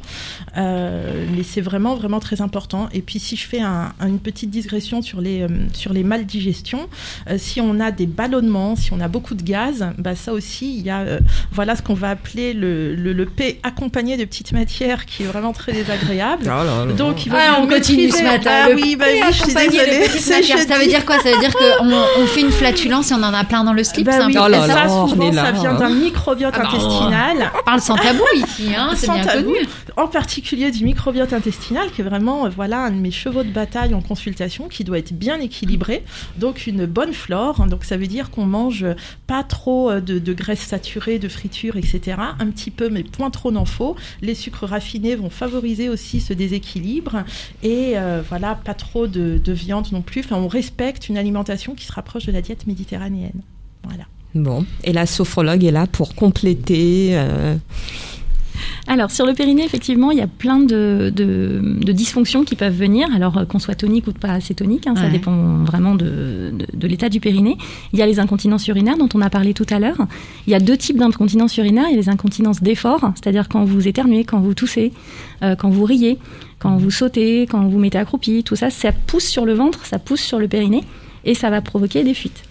Euh, mais c'est vraiment, vraiment très important. Et puis si je fais un- un- une petite digression sur les, euh, sur les maldigestions, euh, si on a des ballonnements, si on a beaucoup de gaz, bah, ça aussi, il y a euh, voilà ce qu'on va appeler le, le, le P accompagné de petites matières qui est vraiment très désagréable. Oh là là. Donc, il va Ah, on continue maîtriser- ce matin. Ah oui, bah oui, je suis désolée. Ça veut dire quoi? Ça veut dire que qu'on on fait une flatulence et on en a plein dans le slip. Bah c'est un oui, peu Oh là ça, là, souvent, on est là, ça vient hein. d'un microbiote Ah bah, intestinal. On parle sans tabou ici, hein, c'est Sans bien tabou, connu. en particulier du microbiote intestinal, qui est vraiment euh, voilà, un de mes chevaux de bataille en consultation, qui doit être bien équilibré. Donc une bonne flore, donc ça veut dire qu'on mange pas trop euh, de, de graisses saturées, de fritures, etc. Un petit peu, mais point trop n'en faut. Les sucres raffinés vont favoriser aussi ce déséquilibre. Et euh, voilà, pas trop de, de viande non plus. Enfin, on respecte une alimentation qui se rapproche de la diète méditerranéenne. Voilà. Bon, et la sophrologue est là pour compléter. euh, Alors, sur le périnée, effectivement, il y a plein de, de- de dysfonctions qui peuvent venir. Alors, euh, qu'on soit tonique ou pas assez tonique, hein, ça dépend vraiment de, de- de l'état du périnée. Il y a les incontinences urinaires dont on a parlé tout à l'heure. Il y a deux types d'incontinence urinaire. Il y a les incontinences d'effort, c'est-à-dire quand vous éternuez, quand vous toussez, euh, quand vous riez, quand vous sautez, quand vous mettez accroupi. Tout ça, ça pousse sur le ventre, ça pousse sur le périnée et ça va provoquer des fuites.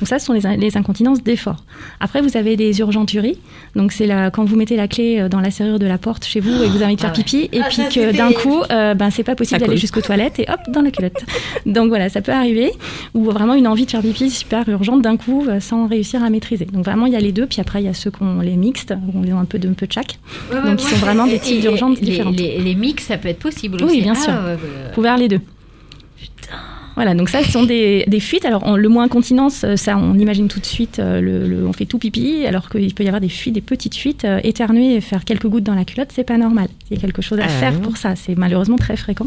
Donc ça, ce sont les, in- les incontinences d'effort. Après, vous avez des urgenturies. Donc c'est la, quand vous mettez la clé euh, dans la serrure de la porte chez vous et que vous avez envie de faire Ah ouais. pipi et Ah, puis que d'un coup, euh, ben c'est pas possible d'aller jusqu'aux toilettes et hop dans la culotte. Donc voilà, ça peut arriver. Ou vraiment une envie de faire pipi super urgente d'un coup euh, sans réussir à maîtriser. Donc vraiment, il y a les deux. Puis après, il y a ceux qui ont les mixtes où on a un peu de, un peu de chaque. Ouais, ouais, Donc, ils ouais. sont vraiment des types d'urgences les- différentes. Les, les mix, ça peut être possible Oui, aussi. bien Ah, sûr. ouais, ouais, ouais. Vous pouvez avoir les deux. Voilà, donc ça, ce sont des, des fuites. Alors, on- le mot incontinence, euh, ça, on imagine tout de suite, euh, le, le- on fait tout pipi, alors qu'il peut y avoir des fuites, des petites fuites. euh, éternuer et faire quelques gouttes dans la culotte, c'est pas normal. Il y a quelque chose à Ah faire pour ça. C'est malheureusement très fréquent.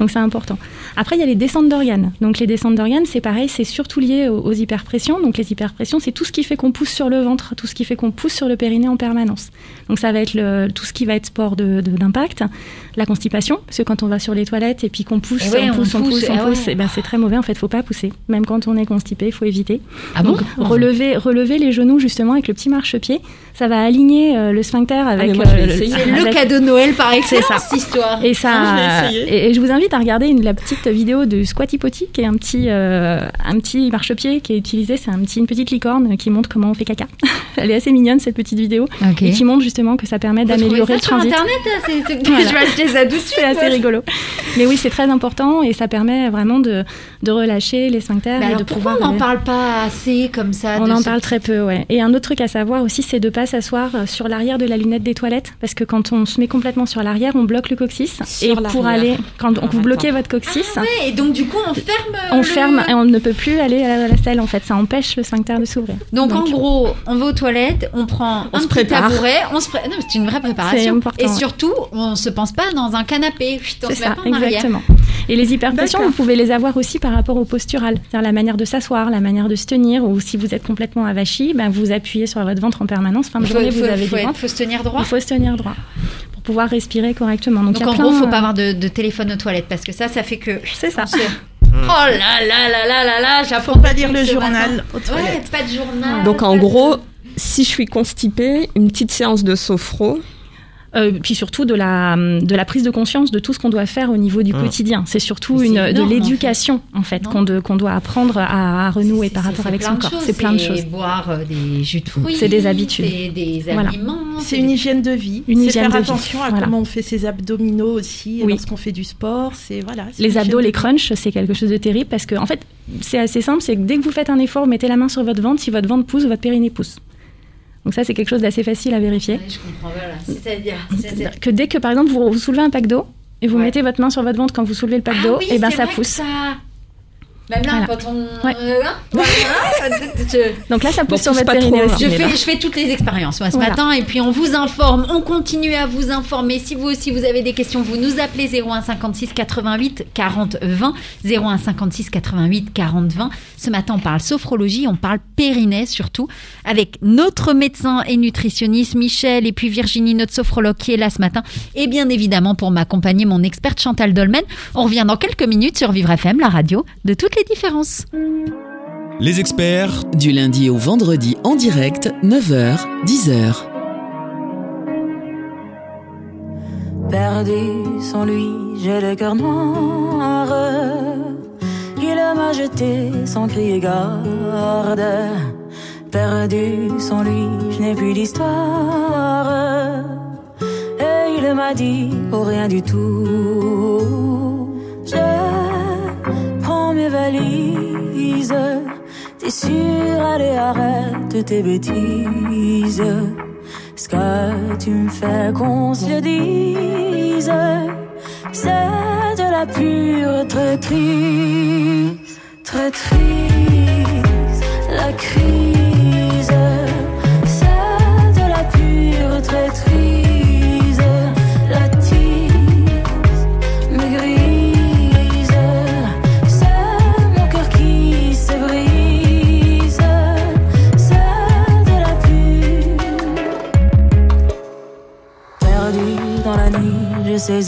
Donc, c'est important. Après, il y a les descentes d'organes. Donc, les descentes d'organes, c'est pareil, c'est surtout lié aux, aux hyperpressions. Donc, les hyperpressions, c'est tout ce qui fait qu'on pousse sur le ventre, tout ce qui fait qu'on pousse sur le périnée en permanence. Donc, ça va être le- tout ce qui va être sport de- de- d'impact, la constipation, parce que quand on va sur les toilettes et puis qu'on pousse, Eh ouais, on pousse, on on pousse, pousse, on ah pousse, ouais. eh ben, c'est très mauvais. En fait, faut pas pousser. Même quand on est constipé, il faut éviter. Ah bon Donc, relever, relever les genoux justement avec le petit marchepied, ça va aligner euh, le sphincter avec. moi, je vais euh, le-. C'est avec- cadeau de Noël par C'est excellence, ça. cette histoire. et ça, Ah, je vais essayer. et, et je vous invite à regarder une, la petite vidéo de Squatty Potty, qui est un petit, euh, un petit marchepied qui est utilisé. C'est un petit, une petite licorne qui montre comment on fait caca. Elle est assez mignonne cette petite vidéo et qui montre justement que ça permet d'améliorer le sur transit. internet, là, c'est- Voilà. je vais acheter ça tout de suite. C'est assez moi. rigolo. Mais oui, c'est très important et ça permet vraiment de, de relâcher les sphincters et alors de pourquoi pouvoir. on n'en parle pas assez comme ça On en ce- parle très peu, ouais. Et un autre truc à savoir aussi, c'est de pas s'asseoir euh, sur l'arrière de la lunette des toilettes, parce que quand on se met complètement sur l'arrière, on bloque le coccyx. Sur et pour aller, quand vous bloquez votre coccyx, Ah Ouais, et donc du coup on ferme. on le- ferme et on ne peut plus aller à la, à la selle. En fait, ça empêche le sphincter de s'ouvrir. Donc, en gros, on va aux toilettes, on prend On un se petit prépare. tabouret, on se pré- non, c'est une vraie préparation. Et surtout, on se pense pas dans un canapé. On c'est se met ça, pas en arrière. exactement. Et les hyperpressions, D'accord. vous pouvez les avoir aussi par rapport au postural, c'est-à-dire la manière de s'asseoir, la manière de se tenir, ou si vous êtes complètement avachi, ben vous appuyez sur votre ventre en permanence. Fin de Faut, journée, vous faut- avez faut- du ventre. faut se tenir droit. Il faut se tenir droit pour pouvoir respirer correctement. Donc, Donc il y a en plein, gros, faut euh, pas avoir de, de téléphone aux toilettes parce que ça, ça fait que. C'est ça. se- Oh là là là là là là, j'apprends Faut pas lire le journal aux toilettes. Ouais, pas de journal. Donc en gros, si je suis constipée, une petite séance de sophro. Euh, puis surtout de la, de la prise de conscience de tout ce qu'on doit faire au niveau du Ah. quotidien. C'est surtout une, c'est de énorme, l'éducation, en fait, qu'on de- qu'on doit apprendre à, à renouer C'est- par c'est- rapport c'est avec son corps. choses. C'est plein de choses. boire euh, des jus de fruits. C'est des habitudes. C'est des Voilà. aliments. C'est une hygiène de vie. Une c'est hygiène faire de vie. attention à Voilà. comment on fait ses abdominaux aussi Oui. lorsqu'on fait du sport. C'est voilà. c'est Les abdos, les crunchs, c'est quelque chose de terrible parce que, en fait, c'est assez simple. C'est que dès que vous faites un effort, vous mettez la main sur votre ventre. Si votre ventre pousse, votre périnée pousse. Donc ça, c'est quelque chose d'assez facile à vérifier. Je comprends, voilà. C'est-à-dire. c'est- c'est- Que dès que, par exemple, vous, vous soulevez un pack d'eau et vous Ouais. mettez votre main sur votre ventre quand vous soulevez le pack Ah d'eau, oui, et ben c'est ça pousse. ça- Même là, Voilà. quand on. Ouais. euh, hein, voilà, je- Donc là, ça Bon, pousse sur pousse votre pas trop, périnée hein. aussi. Je fais, je fais toutes les expériences moi, ce Voilà. matin et puis on vous informe, on continue à vous informer. Si vous aussi vous avez des questions, vous nous appelez 01 56 88 40 20 01 56 88 40 20. Ce matin on parle sophrologie, on parle périnée surtout avec notre médecin et nutritionniste Michel et puis Virginie notre sophrologue qui est là ce matin et bien évidemment pour m'accompagner mon experte Chantal Dolmen. On revient dans quelques minutes sur Vivre FM, la radio de toutes les différences. Les experts Du lundi au vendredi en direct, 9h, 10h. Perdu sans lui, j'ai le cœur noir. Il m'a jeté sans crier garde. Perdu sans lui, je n'ai plus d'histoire. Et il m'a dit, oh rien du tout. Je mes valises. T'es sûr, allez, arrête tes bêtises. Ce que tu me fais qu'on se le dise, c'est de la pure traîtrise, traîtrise, la crise. C'est de la pure traîtrise,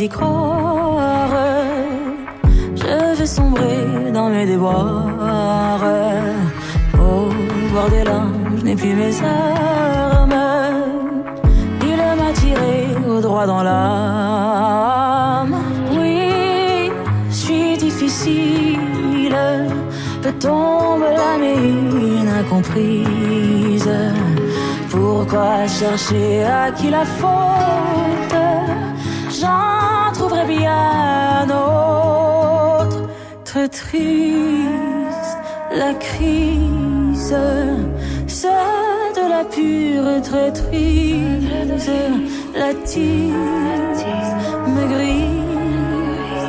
croire. Je vais sombrer dans mes déboires. Au bord des larmes, je n'ai plus mes armes. Il m'a tiré au droit dans l'âme. Oui, je suis difficile. Peut tomber la mine incomprise. Pourquoi chercher à qui la faute? J'en trouverai bien autre. Très triste, la crise. C'est de la pure traîtrise. La tise me grise.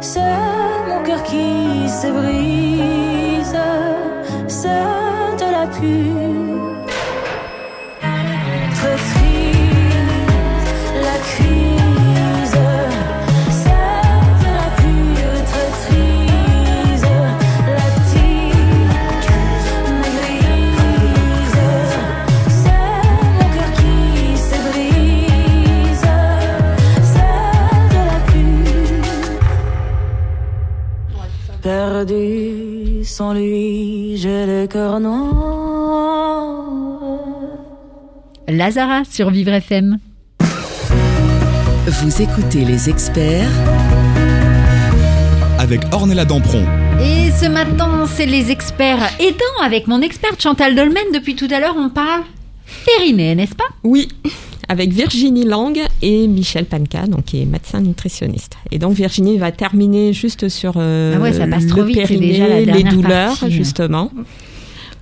C'est mon cœur qui se brise. C'est de la pure Perdu sans lui, j'ai le cœur noir. Lazara sur Vivre FM. Vous écoutez les experts avec Ornella Dampron. Et ce matin, c'est les experts aidants avec mon experte Chantal Dolmen. Depuis tout à l'heure, on parle périnée, n'est-ce pas? Oui, avec Virginie Lang et Michel Panka, donc qui est médecin nutritionniste. Et donc Virginie va terminer juste sur euh, Ah ouais, ça passe le vite, périnée, déjà la les douleurs partie. justement.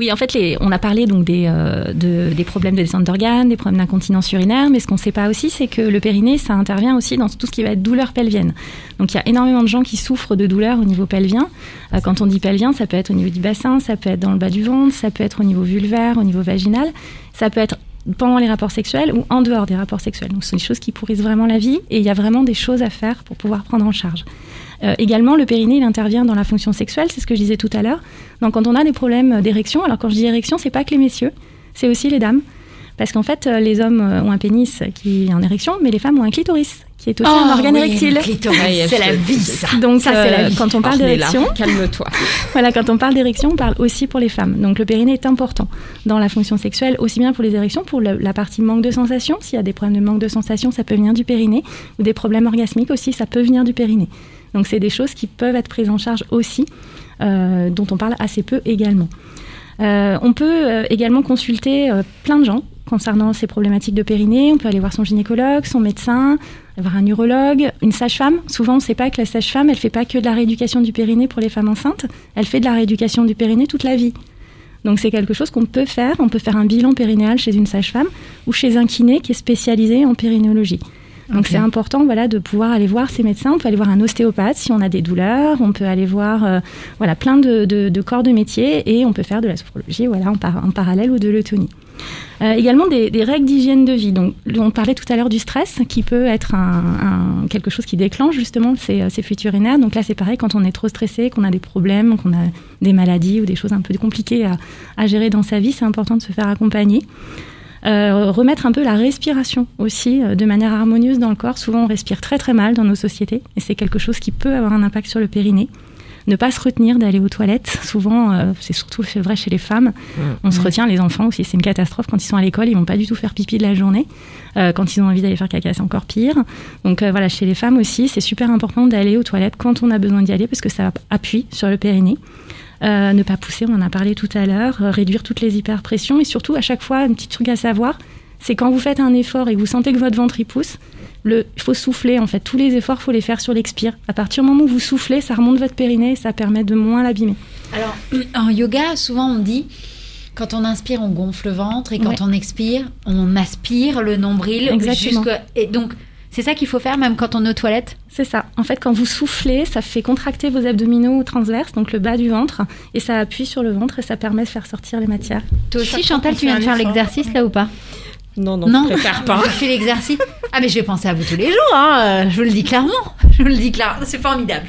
Oui, en fait, les, on a parlé donc des, euh, de- des problèmes de descente d'organes, des problèmes d'incontinence urinaire, mais ce qu'on ne sait pas aussi, c'est que le périnée, ça intervient aussi dans tout ce qui va être douleur pelvienne. Donc, il y a énormément de gens qui souffrent de douleurs au niveau pelvien. Euh, quand on dit pelvien, ça peut être au niveau du bassin, ça peut être dans le bas du ventre, ça peut être au niveau vulvaire, au niveau vaginal, ça peut être pendant les rapports sexuels ou en dehors des rapports sexuels. Donc, ce sont des choses qui pourrissent vraiment la vie et il y a vraiment des choses à faire pour pouvoir prendre en charge. Euh, également, le périnée, il intervient dans la fonction sexuelle, c'est ce que je disais tout à l'heure. Donc, quand on a des problèmes d'érection, alors quand je dis érection, c'est pas que les messieurs, c'est aussi les dames. Parce qu'en fait, euh, les hommes euh, ont un pénis qui est en érection, mais les femmes ont un clitoris, qui est aussi un organe érectile. c'est la vie, ça. Donc, Ça, c'est la euh, vie. quand on parle d'érection, calme-toi. voilà, quand on parle d'érection, on parle aussi pour les femmes. Donc le périnée est important dans la fonction sexuelle, aussi bien pour les érections, pour le- la partie manque de sensation. S'il y a des problèmes de manque de sensation, ça peut venir du périnée. Ou des problèmes orgasmiques aussi, ça peut venir du périnée. Donc c'est des choses qui peuvent être prises en charge aussi, euh, dont on parle assez peu également. Euh, on peut euh, également consulter euh, plein de gens concernant ces problématiques de périnée. On peut aller voir son gynécologue, son médecin, voir un urologue, une sage-femme. Souvent, on ne sait pas que la sage-femme, elle fait pas que de la rééducation du périnée pour les femmes enceintes. Elle fait de la rééducation du périnée toute la vie. Donc c'est quelque chose qu'on peut faire. On peut faire un bilan périnéal chez une sage-femme ou chez un kiné qui est spécialisé en périnéologie. Donc c'est important voilà de pouvoir aller voir ces médecins. On peut aller voir un ostéopathe si on a des douleurs. On peut aller voir euh, voilà plein de, de- de corps de métier et on peut faire de la sophrologie voilà en, par- en parallèle ou de l'eutonie. Euh, également des, règles d'hygiène de vie. Donc, on parlait tout à l'heure du stress, qui peut être un, quelque chose qui déclenche justement ces, ces fuites urinaires. Donc là, c'est pareil, quand on est trop stressé, qu'on a des problèmes, qu'on a des maladies ou des choses un peu compliquées à, gérer dans sa vie, c'est important de se faire accompagner. Euh, remettre un peu la respiration aussi euh, de manière harmonieuse dans le corps. Souvent, on respire très très mal dans nos sociétés et c'est quelque chose qui peut avoir un impact sur le périnée. Ne pas se retenir d'aller aux toilettes. Souvent, euh, c'est surtout vrai chez les femmes. On se retient, les enfants aussi, c'est une catastrophe. Quand ils sont à l'école, ils vont pas du tout faire pipi de la journée. Euh, quand ils ont envie d'aller faire caca, c'est encore pire. Donc euh, voilà, chez les femmes aussi, c'est super important d'aller aux toilettes quand on a besoin d'y aller parce que ça appuie sur le périnée. Ne pas pousser, on en a parlé tout à l'heure, réduire toutes les hyperpressions et surtout à chaque fois un petit truc à savoir, c'est quand vous faites un effort et que vous sentez que votre ventre y pousse, le, il faut souffler en fait. Tous les efforts, faut les faire sur l'expire. À partir du moment où vous soufflez, ça remonte votre périnée et ça permet de moins l'abîmer. Alors, en yoga, souvent on dit, quand on inspire, on gonfle le ventre et quand Ouais. on expire, on aspire le nombril. Exactement. Et donc, c'est ça qu'il faut faire même quand on est aux toilettes? C'est ça. En fait, quand vous soufflez, ça fait contracter vos abdominaux transverses, donc le bas du ventre, et ça appuie sur le ventre et ça permet de faire sortir les matières. Toi aussi, Chantal, tu viens de faire l'exercice là ou pas? Non, non, je préfère pas. Je fais l'exercice. Ah, mais je vais penser à vous tous les jours, hein. euh, je vous le dis clairement. Je vous le dis clairement. C'est formidable.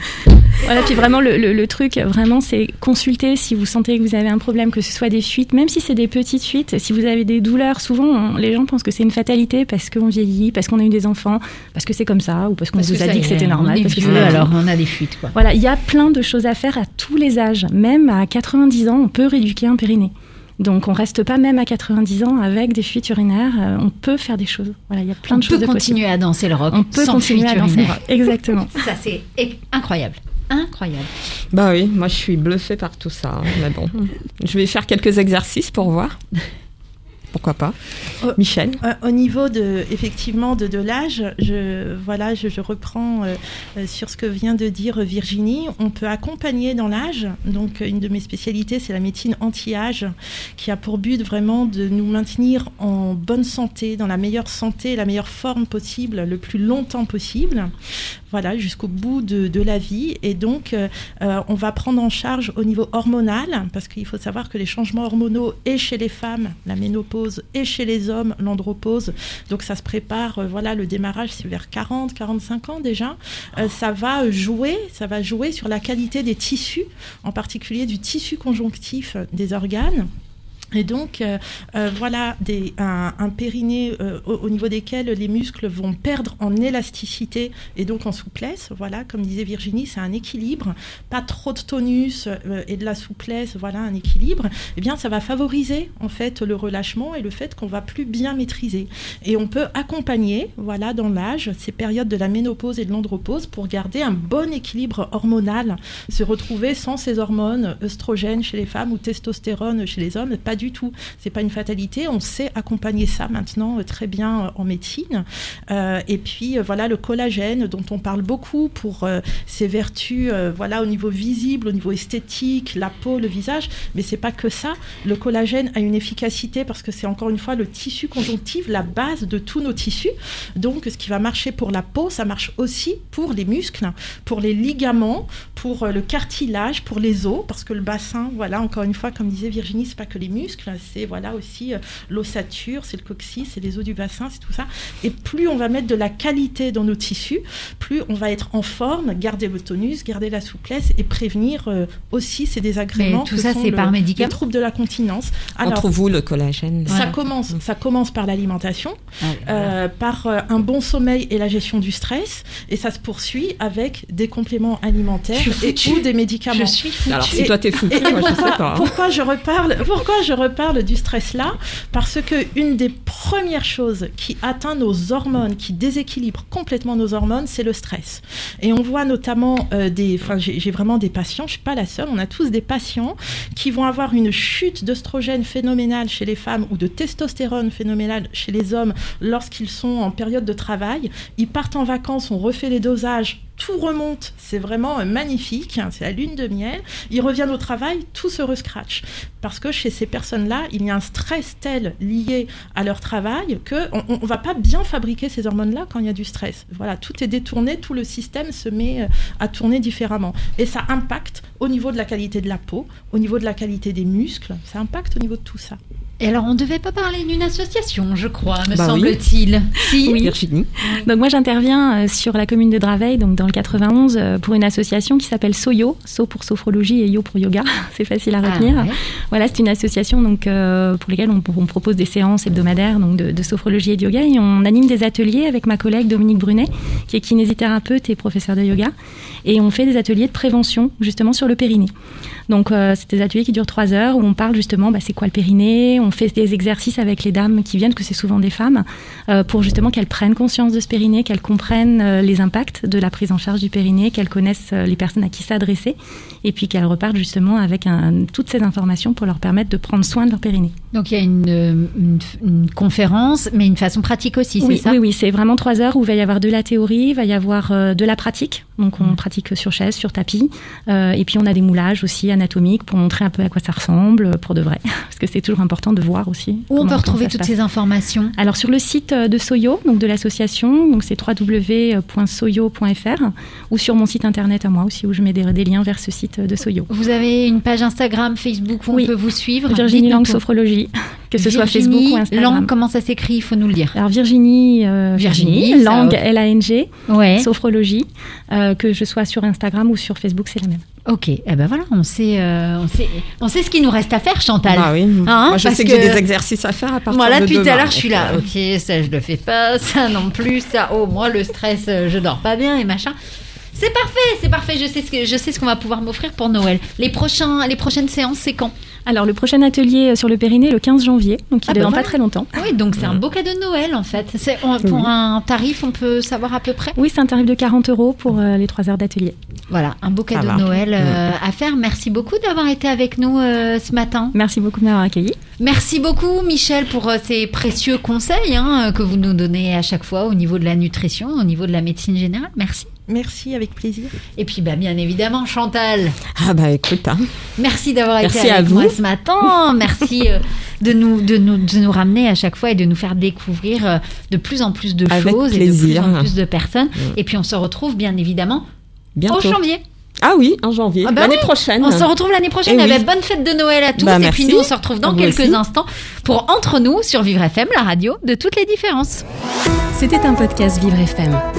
Voilà, puis vraiment, le, le- le truc, vraiment, c'est consulter si vous sentez que vous avez un problème, que ce soit des fuites, même si c'est des petites fuites, si vous avez des douleurs, souvent, on- les gens pensent que c'est une fatalité parce qu'on vieillit, parce qu'on a eu des enfants, parce que c'est comme ça, ou parce qu'on vous que a dit que c'était normal. Parce vieux, alors on a des fuites, quoi. Voilà, il y a plein de choses à faire à tous les âges. Même à 90 ans, on peut rééduquer un périnée. Donc on reste pas même à 90 ans avec des fuites urinaires. euh, on peut faire des choses. Voilà, il y a plein on de choses peut de continuer à danser le rock. On peut sans continuer à danser. urinaire. Exactement. Ça, c'est incroyable. Incroyable. Bah oui, moi je suis bluffée par tout ça. hein, Mais bon, je vais faire quelques exercices pour voir. Pourquoi pas. Michel Euh, au niveau de effectivement de, de l'âge, je voilà, je, je reprends euh, euh, sur ce que vient de dire Virginie. On peut accompagner dans l'âge. Donc, une de mes spécialités, c'est la médecine anti-âge, qui a pour but vraiment de nous maintenir en bonne santé, dans la meilleure santé, la meilleure forme possible, le plus longtemps possible. Voilà, jusqu'au bout de, de la vie. Et donc, euh, on va prendre en charge au niveau hormonal, parce qu'il faut savoir que les changements hormonaux, et chez les femmes, la ménopause, et chez les hommes, l'andropause, donc ça se prépare, euh, voilà, le démarrage, c'est vers 40, 45 ans déjà. Euh, ça va jouer, ça va jouer sur la qualité des tissus, en particulier du tissu conjonctif euh, des organes. Et donc, euh, euh, voilà des, un, périnée euh, au, au niveau desquels les muscles vont perdre en élasticité et donc en souplesse. Voilà, comme disait Virginie, c'est un équilibre. Pas trop de tonus et de la souplesse, voilà, un équilibre. Eh bien, ça va favoriser en fait le relâchement et le fait qu'on va plus bien maîtriser. Et on peut accompagner, voilà, dans l'âge, ces périodes de la ménopause et de l'andropause pour garder un bon équilibre hormonal, se retrouver sans ces hormones œstrogènes chez les femmes ou testostérone chez les hommes. Pas du tout. C'est pas une fatalité. On sait accompagner ça maintenant euh, très bien euh, en médecine. Euh, et puis voilà le collagène dont on parle beaucoup pour ses vertus, voilà au niveau visible, au niveau esthétique, la peau, le visage. Mais c'est pas que ça. Le collagène a une efficacité parce que c'est encore une fois le tissu conjonctif, la base de tous nos tissus. Donc ce qui va marcher pour la peau, ça marche aussi pour les muscles, pour les ligaments, pour le cartilage, pour les os, parce que le bassin, voilà encore une fois, comme disait Virginie, c'est pas que les muscles, c'est voilà aussi euh, l'ossature, c'est le coccyx, c'est les os du bassin, c'est tout ça. Et plus on va mettre de la qualité dans nos tissus, plus on va être en forme, garder le tonus, garder la souplesse et prévenir euh, aussi ces désagréments. Mais tout que ça, c'est par médicament Les troubles de la continence. On Alors, trouve où le collagène ça Voilà. commence, ça commence par l'alimentation, Ah, voilà. euh, par euh, un bon sommeil et la gestion du stress, et ça se poursuit avec des compléments alimentaires et foutue. ou des médicaments. Je suis foutue. Alors si Et- toi t'es foutu, Et, et moi je sais pourquoi, pas. hein. pourquoi je reparle Pourquoi je reparle du stress là Parce que une des premières choses qui atteint nos hormones, qui déséquilibre complètement nos hormones, c'est le stress. Et on voit notamment euh, des, j'ai vraiment des patients, je suis pas la seule, on a tous des patients qui vont avoir une chute d'œstrogène phénoménale chez les femmes ou de testostérone phénoménale chez les hommes lorsqu'ils sont en période de travail. Ils partent en vacances, on refait les dosages. Tout remonte, c'est vraiment euh, magnifique, hein, c'est la lune de miel. Ils reviennent au travail, tout se rescratch. Parce que chez ces personnes-là, il y a un stress tel lié à leur travail qu'on ne va pas bien fabriquer ces hormones-là quand il y a du stress. Voilà, tout est détourné, tout le système se met euh, à tourner différemment. Et ça impacte au niveau de la qualité de la peau, au niveau de la qualité des muscles, ça impacte au niveau de tout ça. Et alors, on ne devait pas parler d'une association, je crois, me Bah oui. semble-t-il. Si. Oui. Virginie. Donc moi j'interviens euh, sur la commune de Draveil, donc dans le 91, euh, pour une association qui s'appelle Soyo, So pour sophrologie et Yo pour yoga, c'est facile à Ah, retenir. ouais. Voilà, c'est une association donc euh, pour lesquelles on, on propose des séances hebdomadaires donc de, de sophrologie et de yoga et on anime des ateliers avec ma collègue Dominique Brunet qui est kinésithérapeute et professeur de yoga et on fait des ateliers de prévention justement sur le périnée. Donc euh, c'est des ateliers qui durent trois heures où on parle justement bah, c'est quoi le périnée, on fait des exercices avec les dames qui viennent, que c'est souvent des femmes, euh, pour justement qu'elles prennent conscience de ce périnée, qu'elles comprennent euh, les impacts de la prise en charge du périnée, qu'elles connaissent euh, les personnes à qui s'adresser et puis qu'elles repartent justement avec un- toutes ces informations pour leur permettre de prendre soin de leur périnée. Donc il y a une, une, une conférence, mais une façon pratique aussi, Oui, c'est ça? oui, oui, c'est vraiment trois heures où il va y avoir de la théorie, il va y avoir de la pratique. Donc Mm. on pratique sur chaise, sur tapis. Et puis on a des moulages aussi anatomiques pour montrer un peu à quoi ça ressemble pour de vrai. Parce que c'est toujours important de voir aussi. Où on peut retrouver toutes ces informations Alors sur le site euh, de Soyo, donc de l'association, donc c'est www.soyo.fr ou sur mon site internet à moi aussi où je mets des, des liens vers ce site euh, de Soyo. Vous avez une page Instagram, Facebook où Oui. on peut vous suivre Virginie Lang. Sophrologie, que ce soit Facebook ou Instagram. Lang, comment ça s'écrit Il faut nous le dire. Alors Virginie, euh, Virginie, Lang. L-A-N-G, Ouais. Sophrologie, euh, que je sois sur Instagram ou sur Facebook, c'est la même. Ok. Eh ben voilà, on sait, euh, on sait, on sait ce qu'il nous reste à faire, Chantal. Bah oui. Hein, Moi, je parce sais que, que- j'ai des exercices à faire à partir Voilà, de depuis tout à demain, l'heure, je suis là. euh, Ok, ça, je le fais pas. Ça non plus. Ça, oh, moi, le stress, euh, je dors pas bien et machin. C'est parfait, c'est parfait. Je sais ce que je sais ce qu'on va pouvoir m'offrir pour Noël. Les prochains, les prochaines séances, c'est quand? Alors le prochain atelier euh, sur le Périnée le 15 janvier, donc il Ah est bah dans voilà. pas très longtemps. Oui, donc c'est un beau cadeau de Noël en fait. C'est on- pour un tarif, on peut savoir à peu près? Oui, c'est un tarif de 40 euros pour euh, les trois heures d'atelier. Voilà, un beau cadeau de Noël euh, à faire. Merci beaucoup d'avoir été avec nous euh, ce matin. Merci beaucoup de m'avoir accueilli. Merci beaucoup Michel pour euh, ces précieux conseils hein, que vous nous donnez à chaque fois au niveau de la nutrition, au niveau de la médecine générale. Merci. Merci, avec plaisir. Et puis bah, bien évidemment Chantal, Ah bah écoute, hein. merci d'avoir été à avec vous. moi ce matin. Merci euh, de, nous, de, nous, de nous ramener à chaque fois et de nous faire découvrir euh, de plus en plus de Avec choses plaisir. et de plus en plus de personnes. Et puis on se retrouve bien évidemment bientôt. au janvier. Ah oui, en janvier, Ah bah l'année oui, prochaine. On se retrouve l'année prochaine. Eh Eh oui. ben, bonne fête de Noël à tous. Bah, et merci. puis nous, on se retrouve dans vous quelques aussi. instants pour Entre nous sur Vivre FM, la radio de toutes les différences. C'était un podcast Vivre FM.